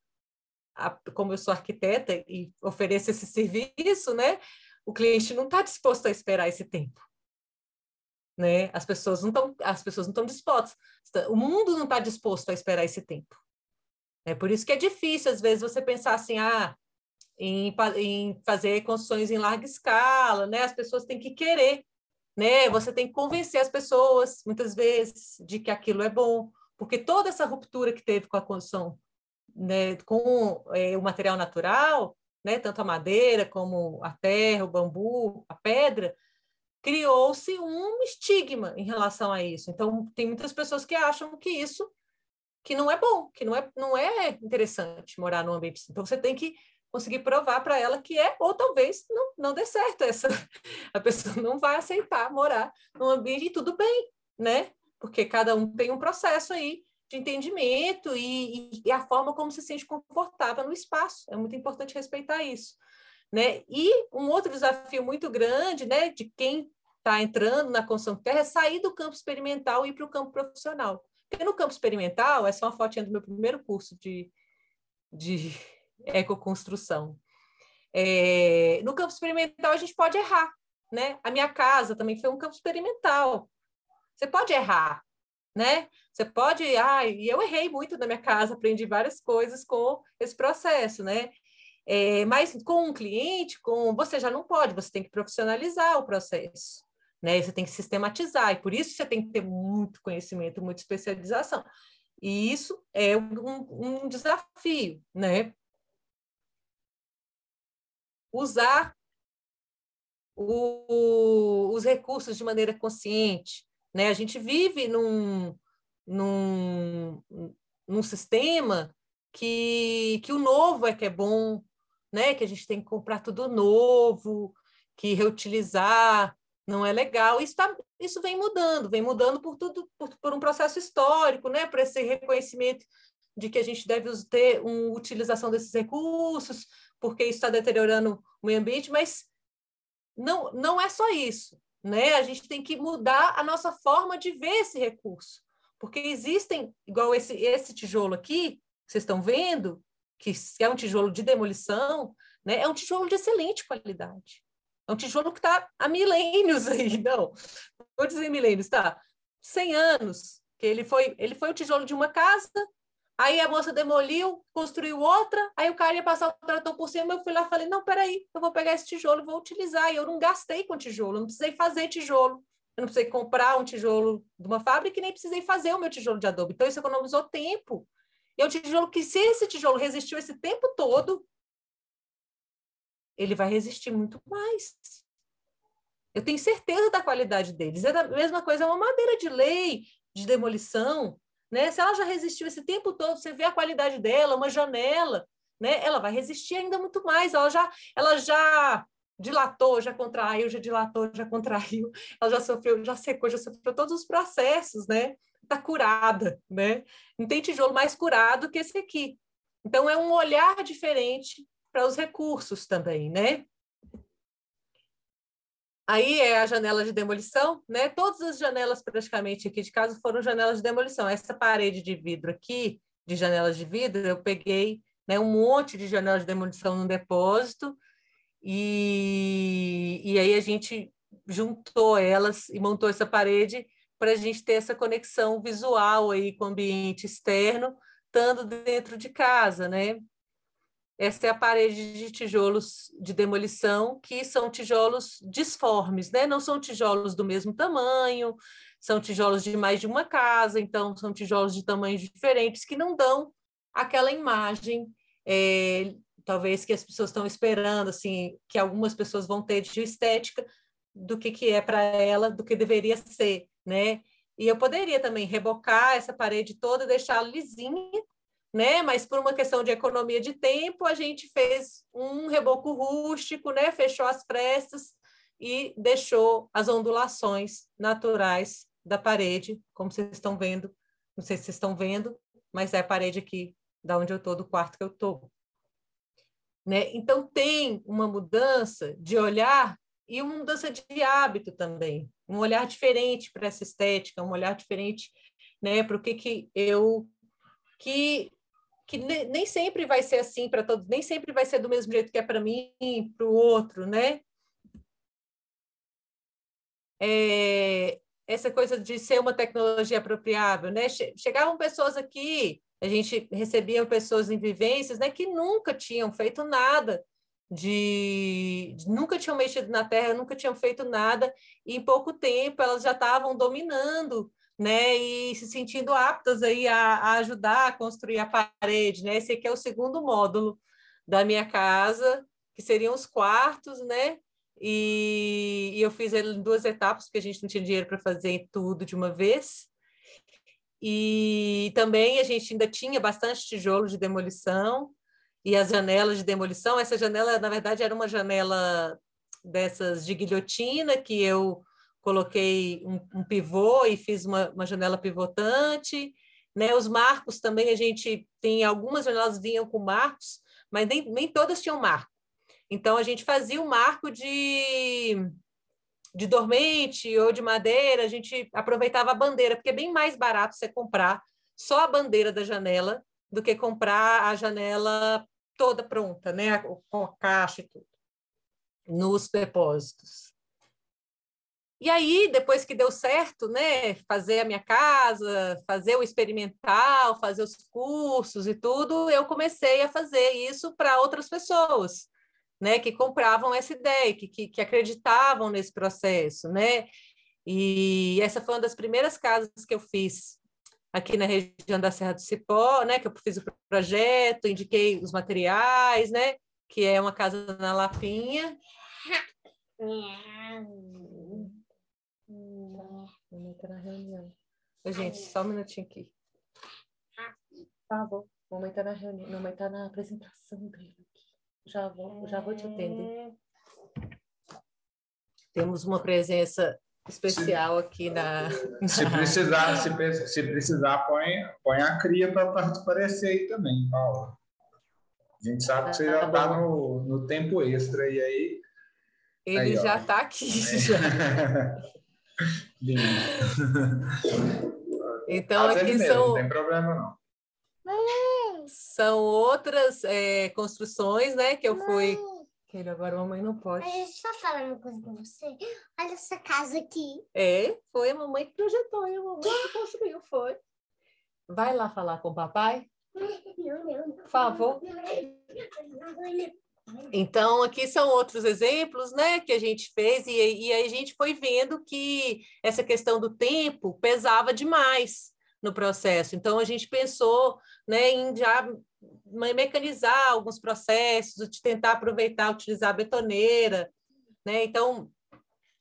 como eu sou arquiteta e ofereço esse serviço, né? O cliente não está disposto a esperar esse tempo, né? As pessoas não estão, as pessoas não estão dispostas. O mundo não está disposto a esperar esse tempo. É por isso que é difícil às vezes você pensar assim, ah, em, em fazer construções em larga escala, né? As pessoas têm que querer, né? Você tem que convencer as pessoas muitas vezes de que aquilo é bom, porque toda essa ruptura que teve com a construção né, com é, o material natural, né, tanto a madeira como a terra, o bambu, a pedra, criou-se um estigma em relação a isso. Então, tem muitas pessoas que acham que isso que não é bom, que não é, não é interessante morar num ambiente. Então, você tem que conseguir provar para ela que é, ou talvez não, não dê certo essa. A pessoa não vai aceitar morar num ambiente e tudo bem, né? Porque cada um tem um processo aí de entendimento e, e, a forma como se sente confortável no espaço. É muito importante respeitar isso. Né? E um outro desafio muito grande né, de quem está entrando na construção de terra é sair do campo experimental e ir para o campo profissional. Porque no campo experimental, essa é uma fotinha do meu primeiro curso de, de ecoconstrução. É, no campo experimental, a gente pode errar. Né? A minha casa também foi um campo experimental. Você pode errar, né? Você pode, e eu errei muito na minha casa, aprendi várias coisas com esse processo, né? É, mas com um cliente, com você já não pode, você tem que profissionalizar o processo, né? Você tem que sistematizar, e por isso você tem que ter muito conhecimento, muita especialização. E isso é um, um desafio, né? Usar o, os recursos de maneira consciente, né? A gente vive num, num, num sistema que, que o novo é que é bom, né? que a gente tem que comprar tudo novo, que reutilizar não é legal. Isso, tá, isso vem mudando, vem mudando por tudo, por, por um processo histórico, né? Por esse reconhecimento de que a gente deve ter uma utilização desses recursos, porque isso está deteriorando o meio ambiente, mas não, não é só isso, né? A gente tem que mudar a nossa forma de ver esse recurso, porque existem, igual esse, esse tijolo aqui, vocês estão vendo, que é um tijolo de demolição, né? É um tijolo de excelente qualidade. É um tijolo que está há milênios aí, não. Vou dizer milênios, tá? 100 anos. Que ele foi, ele foi o tijolo de uma casa, aí a moça demoliu, construiu outra, aí o cara ia passar o trator por cima, eu fui lá e falei, não, peraí, eu vou pegar esse tijolo e vou utilizar. E eu não gastei com tijolo, não precisei fazer tijolo. Eu não precisei comprar um tijolo de uma fábrica e nem precisei fazer o meu tijolo de adobe. Então, isso economizou tempo. É um tijolo que, se esse tijolo resistiu esse tempo todo, ele vai resistir muito mais. Eu tenho certeza da qualidade deles. É a mesma coisa, é uma madeira de lei, de demolição, né? Se ela já resistiu esse tempo todo, você vê a qualidade dela, uma janela, né? Ela vai resistir ainda muito mais. Ela já, ela já dilatou, já contraiu, já dilatou, já contraiu. Ela já sofreu, já secou, já sofreu todos os processos, né? Está curada, né? Não tem tijolo mais curado que esse aqui. Então é um olhar diferente para os recursos também, né? Aí é a janela de demolição, né? Todas as janelas praticamente aqui de casa foram janelas de demolição. Essa parede de vidro aqui, de janelas de vidro, eu peguei né, um monte de janelas de demolição no depósito e, e aí a gente juntou elas e montou essa parede para a gente ter essa conexão visual aí com o ambiente externo, estando dentro de casa, né? Essa é a parede de tijolos de demolição, que são tijolos disformes, né? Não são tijolos do mesmo tamanho, são tijolos de mais de uma casa, então são tijolos de tamanhos diferentes que não dão aquela imagem, é, talvez que as pessoas estão esperando, assim, que algumas pessoas vão ter de estética do que, que é para ela, do que deveria ser, né? E eu poderia também rebocar essa parede toda, deixá-la lisinha, né? Mas por uma questão de economia de tempo, a gente fez um reboco rústico, né? Fechou as frestas e deixou as ondulações naturais da parede, como vocês estão vendo. Não sei se vocês estão vendo, mas é a parede aqui da onde eu estou, do quarto que eu estou. Né? Então tem uma mudança de olhar e uma mudança de hábito também, um olhar diferente para essa estética, um olhar diferente, né, para o que que eu que que nem sempre vai ser assim para todos, nem sempre vai ser do mesmo jeito que é para mim, para o outro, né? É, essa coisa de ser uma tecnologia apropriável, né? Chegavam pessoas aqui, a gente recebia pessoas em vivências, né, que nunca tinham feito nada de, de nunca tinham mexido na terra, nunca tinham feito nada, e em pouco tempo elas já estavam dominando né, e se sentindo aptas aí a, a, ajudar a construir a parede, né? Esse aqui é o segundo módulo da minha casa, que seriam os quartos, né? E, e eu fiz ele em duas etapas, porque a gente não tinha dinheiro para fazer tudo de uma vez. E também a gente ainda tinha bastante tijolo de demolição e as janelas de demolição. Essa janela, na verdade, era uma janela dessas de guilhotina que eu coloquei um, um pivô e fiz uma, uma, janela pivotante. Né? Os marcos também, a gente tem algumas janelas vinham com marcos, mas nem, nem todas tinham marco. Então, a gente fazia um marco de, de dormente ou de madeira, a gente aproveitava a bandeira, porque é bem mais barato você comprar só a bandeira da janela do que comprar a janela toda pronta, né? com a caixa e tudo, nos depósitos. E aí, depois que deu certo, né, fazer a minha casa, fazer o experimental, fazer os cursos e tudo, eu comecei a fazer isso para outras pessoas, né, que compravam essa ideia, que, que, que, acreditavam nesse processo, né? E essa foi uma das primeiras casas que eu fiz aqui na região da Serra do Cipó, né, que eu fiz o projeto, indiquei os materiais, né, que é uma casa na Lapinha. Mamãe tá na reunião. Gente, só um minutinho aqui. Tá bom. Mamãe tá na reunião. Mamãe tá na apresentação dele aqui. Já vou, já vou te atender. Temos uma presença especial aqui na. Se precisar, se, se precisar, põe, põe a cria para aparecer aí também, Paula. A gente sabe que você já está tá no, no tempo extra e aí. Ele aí, já está aqui. Já. então, Faz aqui são. Não tem problema, não. São outras é, construções, né, que eu fui Quero, agora a mamãe não pode. Mas deixa eu só falar uma coisa com você. Olha essa casa aqui. É, foi a mamãe que projetou, a mamãe que construiu, foi. Vai lá falar com o papai? Não, não. Por favor. Então, aqui são outros exemplos, né, que a gente fez, e, e aí a gente foi vendo que essa questão do tempo pesava demais no processo. Então, a gente pensou né, em já mecanizar alguns processos, de tentar aproveitar, utilizar a betoneira, né? Então,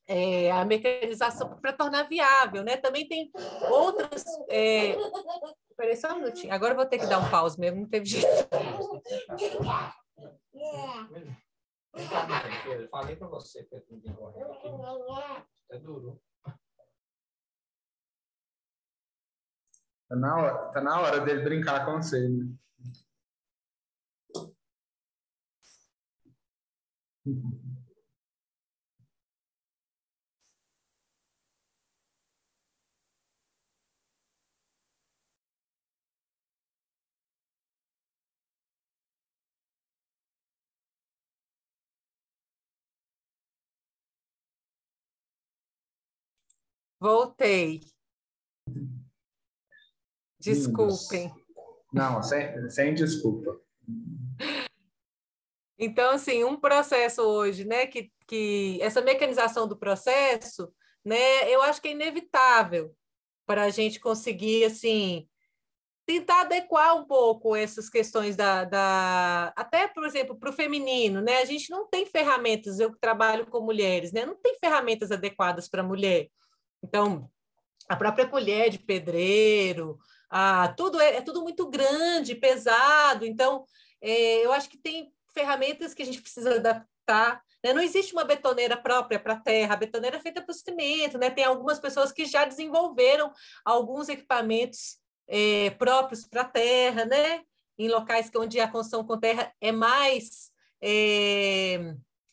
é, a mecanização para tornar viável, né? Também tem outras. É... Peraí só um minutinho. Agora vou ter que dar um pause mesmo, não teve jeito. Falei para você que É duro. Tá na hora, tá na hora dele brincar com você, né? Voltei. Desculpem. Não, sem, sem desculpa. Então, assim, um processo hoje, né, que, que essa mecanização do processo, né, eu acho que é inevitável para a gente conseguir, assim, tentar adequar um pouco essas questões da, da até, por exemplo, para o feminino, né, a gente não tem ferramentas, eu que trabalho com mulheres, né, não tem ferramentas adequadas para mulher. Então, a própria colher de pedreiro, a, tudo é, é tudo muito grande, pesado, então, é, eu acho que tem ferramentas que a gente precisa adaptar. Né? Não existe uma betoneira própria para a terra, a betoneira é feita para o cimento. Né? Tem algumas pessoas que já desenvolveram alguns equipamentos é, próprios para a terra, né? em locais onde a construção com terra é mais.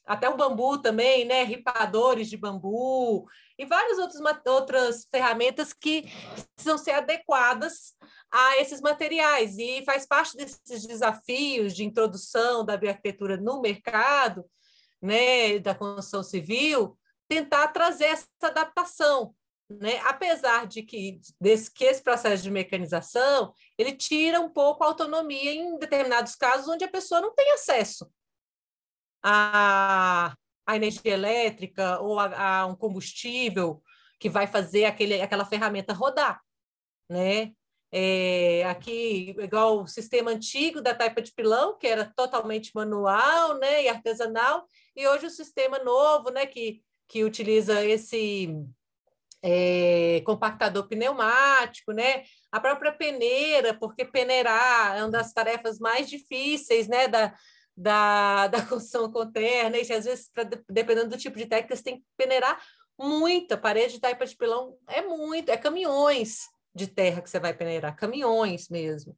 Até o bambu também, né? ripadores de bambu, e várias outras, outras ferramentas que precisam ser adequadas a esses materiais. E faz parte desses desafios de introdução da bioarquitetura no mercado, né, da construção civil, tentar trazer essa adaptação. Né? Apesar de que, desse, que esse processo de mecanização ele tira um pouco a autonomia em determinados casos onde a pessoa não tem acesso a, a energia elétrica ou a, a, um combustível que vai fazer aquele, aquela ferramenta rodar, né? É, aqui, igual o sistema antigo da taipa de pilão, que era totalmente manual né, e artesanal, e hoje o sistema novo, né, que, que utiliza esse é, compactador pneumático, né, a própria peneira, porque peneirar é uma das tarefas mais difíceis né, da, da, da construção com terra, né, e às vezes, pra, dependendo do tipo de técnica, você tem que peneirar muita parede de taipa de pilão, é muito, é caminhões, de terra que você vai peneirar, caminhões mesmo.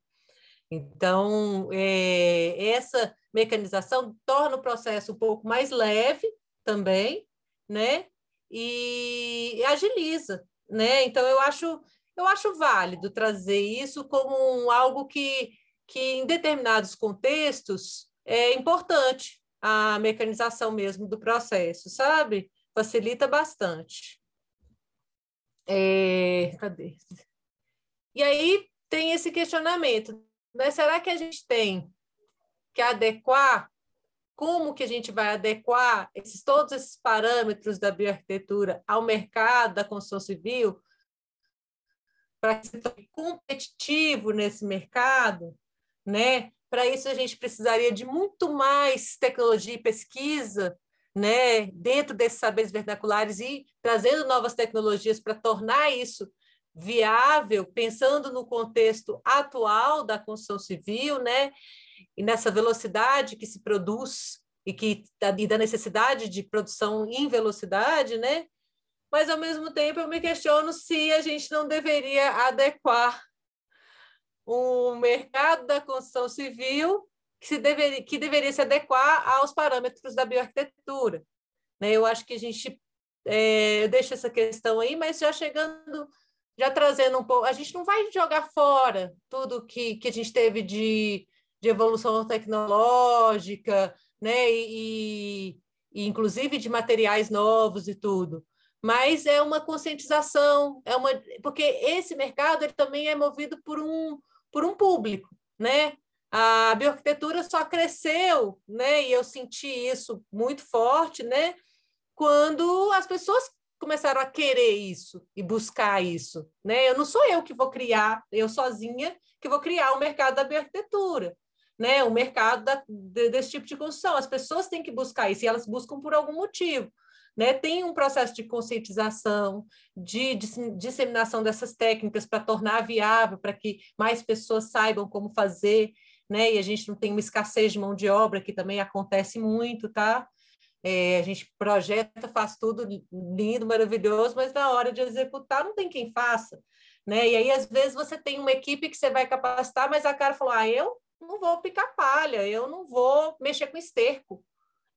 Então, é, essa mecanização torna o processo um pouco mais leve também, né? E, e agiliza, né? Então, eu acho, eu acho válido trazer isso como algo que, que, em determinados contextos, é importante a mecanização mesmo do processo, sabe? Facilita bastante. É, cadê? E aí tem esse questionamento, né? Será que a gente tem que adequar? Como que a gente vai adequar esses, todos esses parâmetros da bioarquitetura ao mercado da construção civil para ser competitivo nesse mercado, né? Para isso a gente precisaria de muito mais tecnologia e pesquisa, né, dentro desses saberes vernaculares e trazendo novas tecnologias para tornar isso viável, pensando no contexto atual da construção civil, né? E nessa velocidade que se produz e que e da necessidade de produção em velocidade, né? Mas ao mesmo tempo eu me questiono se a gente não deveria adequar o mercado da construção civil que, se deveria, que deveria se adequar aos parâmetros da bioarquitetura. Né? Eu acho que a gente é, eu deixo essa questão aí, mas já chegando, já trazendo um pouco, a gente não vai jogar fora tudo que, que a gente teve de, de evolução tecnológica, né? E, e, inclusive de materiais novos e tudo. Mas é uma conscientização, é uma porque esse mercado ele também é movido por um por um público, né? A bioarquitetura só cresceu, né? E eu senti isso muito forte, né? Quando as pessoas começaram a querer isso e buscar isso, né? Eu não sou eu que vou criar, eu sozinha que vou criar o mercado da bioarquitetura, né? O mercado da, desse tipo de construção. As pessoas têm que buscar isso e elas buscam por algum motivo. Né? Tem um processo de conscientização, de, disseminação dessas técnicas para tornar viável, para que mais pessoas saibam como fazer, né? E a gente não tem uma escassez de mão de obra, que também acontece muito, tá? É, a gente projeta, faz tudo lindo, maravilhoso, mas na hora de executar não tem quem faça, né? E aí, às vezes, você tem uma equipe que você vai capacitar, mas a cara falou, ah, eu não vou picar palha, eu não vou mexer com esterco.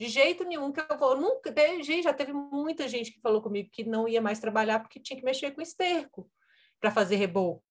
De jeito nenhum que eu vou. Nunca, já teve muita gente que falou comigo que não ia mais trabalhar porque tinha que mexer com esterco para fazer reboco.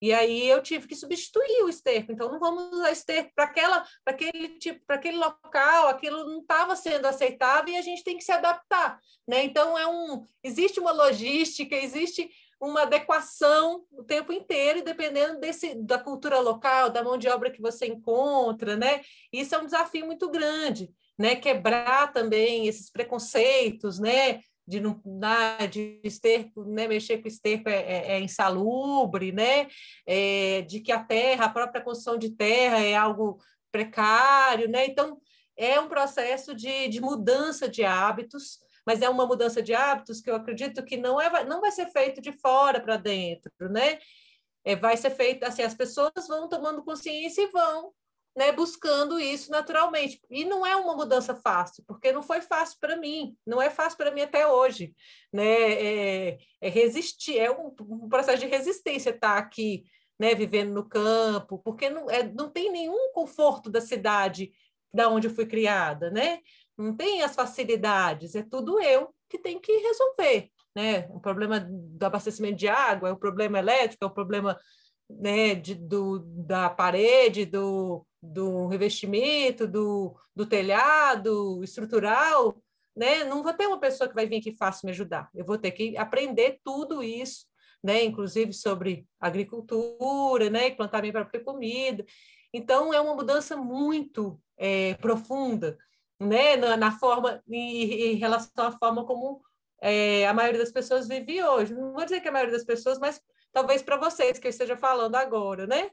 E aí eu tive que substituir o esterco. Então não vamos usar esterco para aquela, para aquele tipo, para aquele local, aquilo não estava sendo aceitável e a gente tem que se adaptar, né? Então é um, existe uma logística, existe uma adequação o tempo inteiro, dependendo desse, da cultura local, da mão de obra que você encontra, né? Isso é um desafio muito grande, né? Quebrar também esses preconceitos, né? de não de esterco, né, mexer com esterco é, é, é insalubre, né, é, de que a terra, a própria construção de terra é algo precário, né, então é um processo de, de mudança de hábitos, mas é uma mudança de hábitos que eu acredito que não, é, não vai ser feito de fora para dentro, né, é, vai ser feito assim, as pessoas vão tomando consciência e vão né, buscando isso naturalmente. E não é uma mudança fácil, porque não foi fácil para mim, não é fácil para mim até hoje. Né? É, é resistir, é um, um, processo de resistência estar tá aqui, né, vivendo no campo, porque não, é, não tem nenhum conforto da cidade da onde eu fui criada, né? Não tem as facilidades, é tudo eu que tenho que resolver, né? O problema do abastecimento de água, é o problema elétrico, é o problema né, de, do, da parede, do, do revestimento, do, do telhado estrutural, né? Não vou ter uma pessoa que vai vir aqui fácil me ajudar. Eu vou ter que aprender tudo isso, né? Inclusive sobre agricultura, né? Plantar minha própria comida. Então é uma mudança muito é, profunda, né? Na, na forma em, em, relação à forma como é, a maioria das pessoas vive hoje. Não vou dizer que a maioria das pessoas, mas talvez para vocês que eu esteja falando agora, né?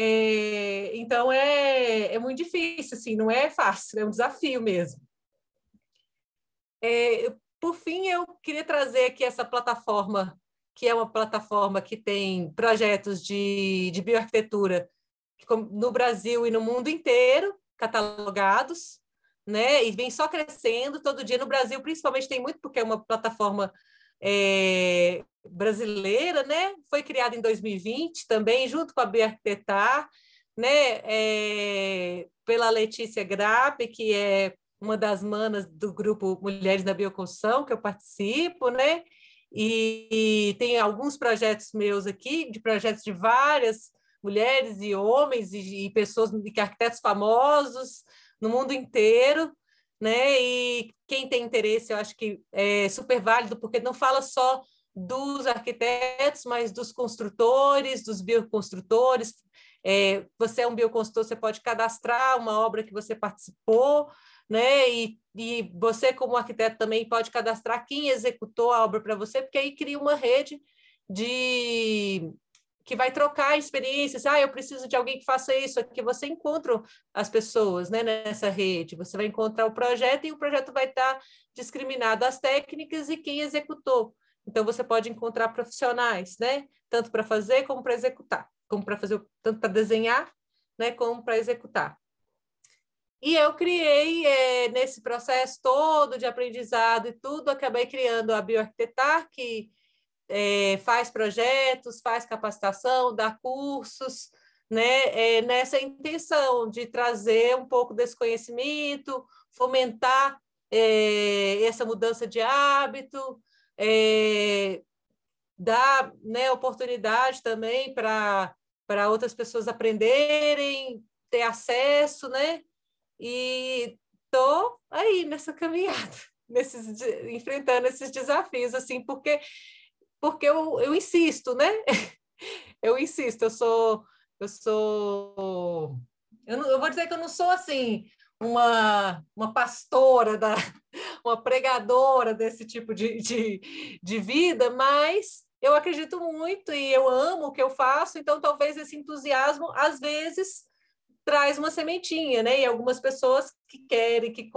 É, então é, é muito difícil, assim, não é fácil, é um desafio mesmo. É, por fim, eu queria trazer aqui essa plataforma, que é uma plataforma que tem projetos de, de bioarquitetura no Brasil e no mundo inteiro, catalogados, né? E vem só crescendo todo dia. No Brasil, principalmente, tem muito, porque é uma plataforma é, brasileira, né? Foi criada em 2020 também, junto com a Biarquitetar, né? É, pela Letícia Grape, que é uma das manas do grupo Mulheres na Bioconstrução, que eu participo, né? E, e tem alguns projetos meus aqui, de projetos de várias mulheres e homens e, e pessoas, e arquitetos famosos no mundo inteiro, né? E quem tem interesse, eu acho que é super válido, porque não fala só dos arquitetos, mas dos construtores, dos bioconstrutores. É, você é um bioconstrutor, você pode cadastrar uma obra que você participou, né? E, e você, como arquiteto, também pode cadastrar quem executou a obra para você, porque aí cria uma rede de que vai trocar experiências. Ah, eu preciso de alguém que faça isso. Aqui você encontra as pessoas né, nessa rede. Você vai encontrar o projeto e o projeto vai estar discriminado as técnicas e quem executou. Então você pode encontrar profissionais, né? Tanto para fazer como para executar, como para fazer tanto para desenhar, né? Como para executar. E eu criei, é, nesse processo todo de aprendizado e tudo, acabei criando a Bioarquitetar, que é, faz projetos, faz capacitação, dá cursos, né, é, nessa intenção de trazer um pouco desse conhecimento, fomentar é, essa mudança de hábito, é, dar né, oportunidade também para outras pessoas aprenderem, ter acesso, né? E estou aí nessa caminhada, nesses, enfrentando esses desafios, assim, porque, porque eu, eu insisto, né? Eu insisto, eu sou, eu sou, eu, não, eu vou dizer que eu não sou assim uma, uma pastora, da, uma pregadora desse tipo de, de, de vida, mas eu acredito muito e eu amo o que eu faço, então talvez esse entusiasmo, às vezes, traz uma sementinha, né? E algumas pessoas que querem, que,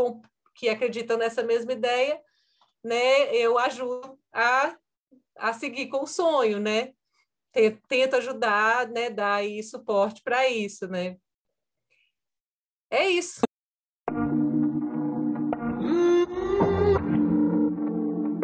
que acreditam nessa mesma ideia, né? Eu ajudo a, a seguir com o sonho, né? Tento ajudar, né? Dar aí suporte para isso, né? É isso.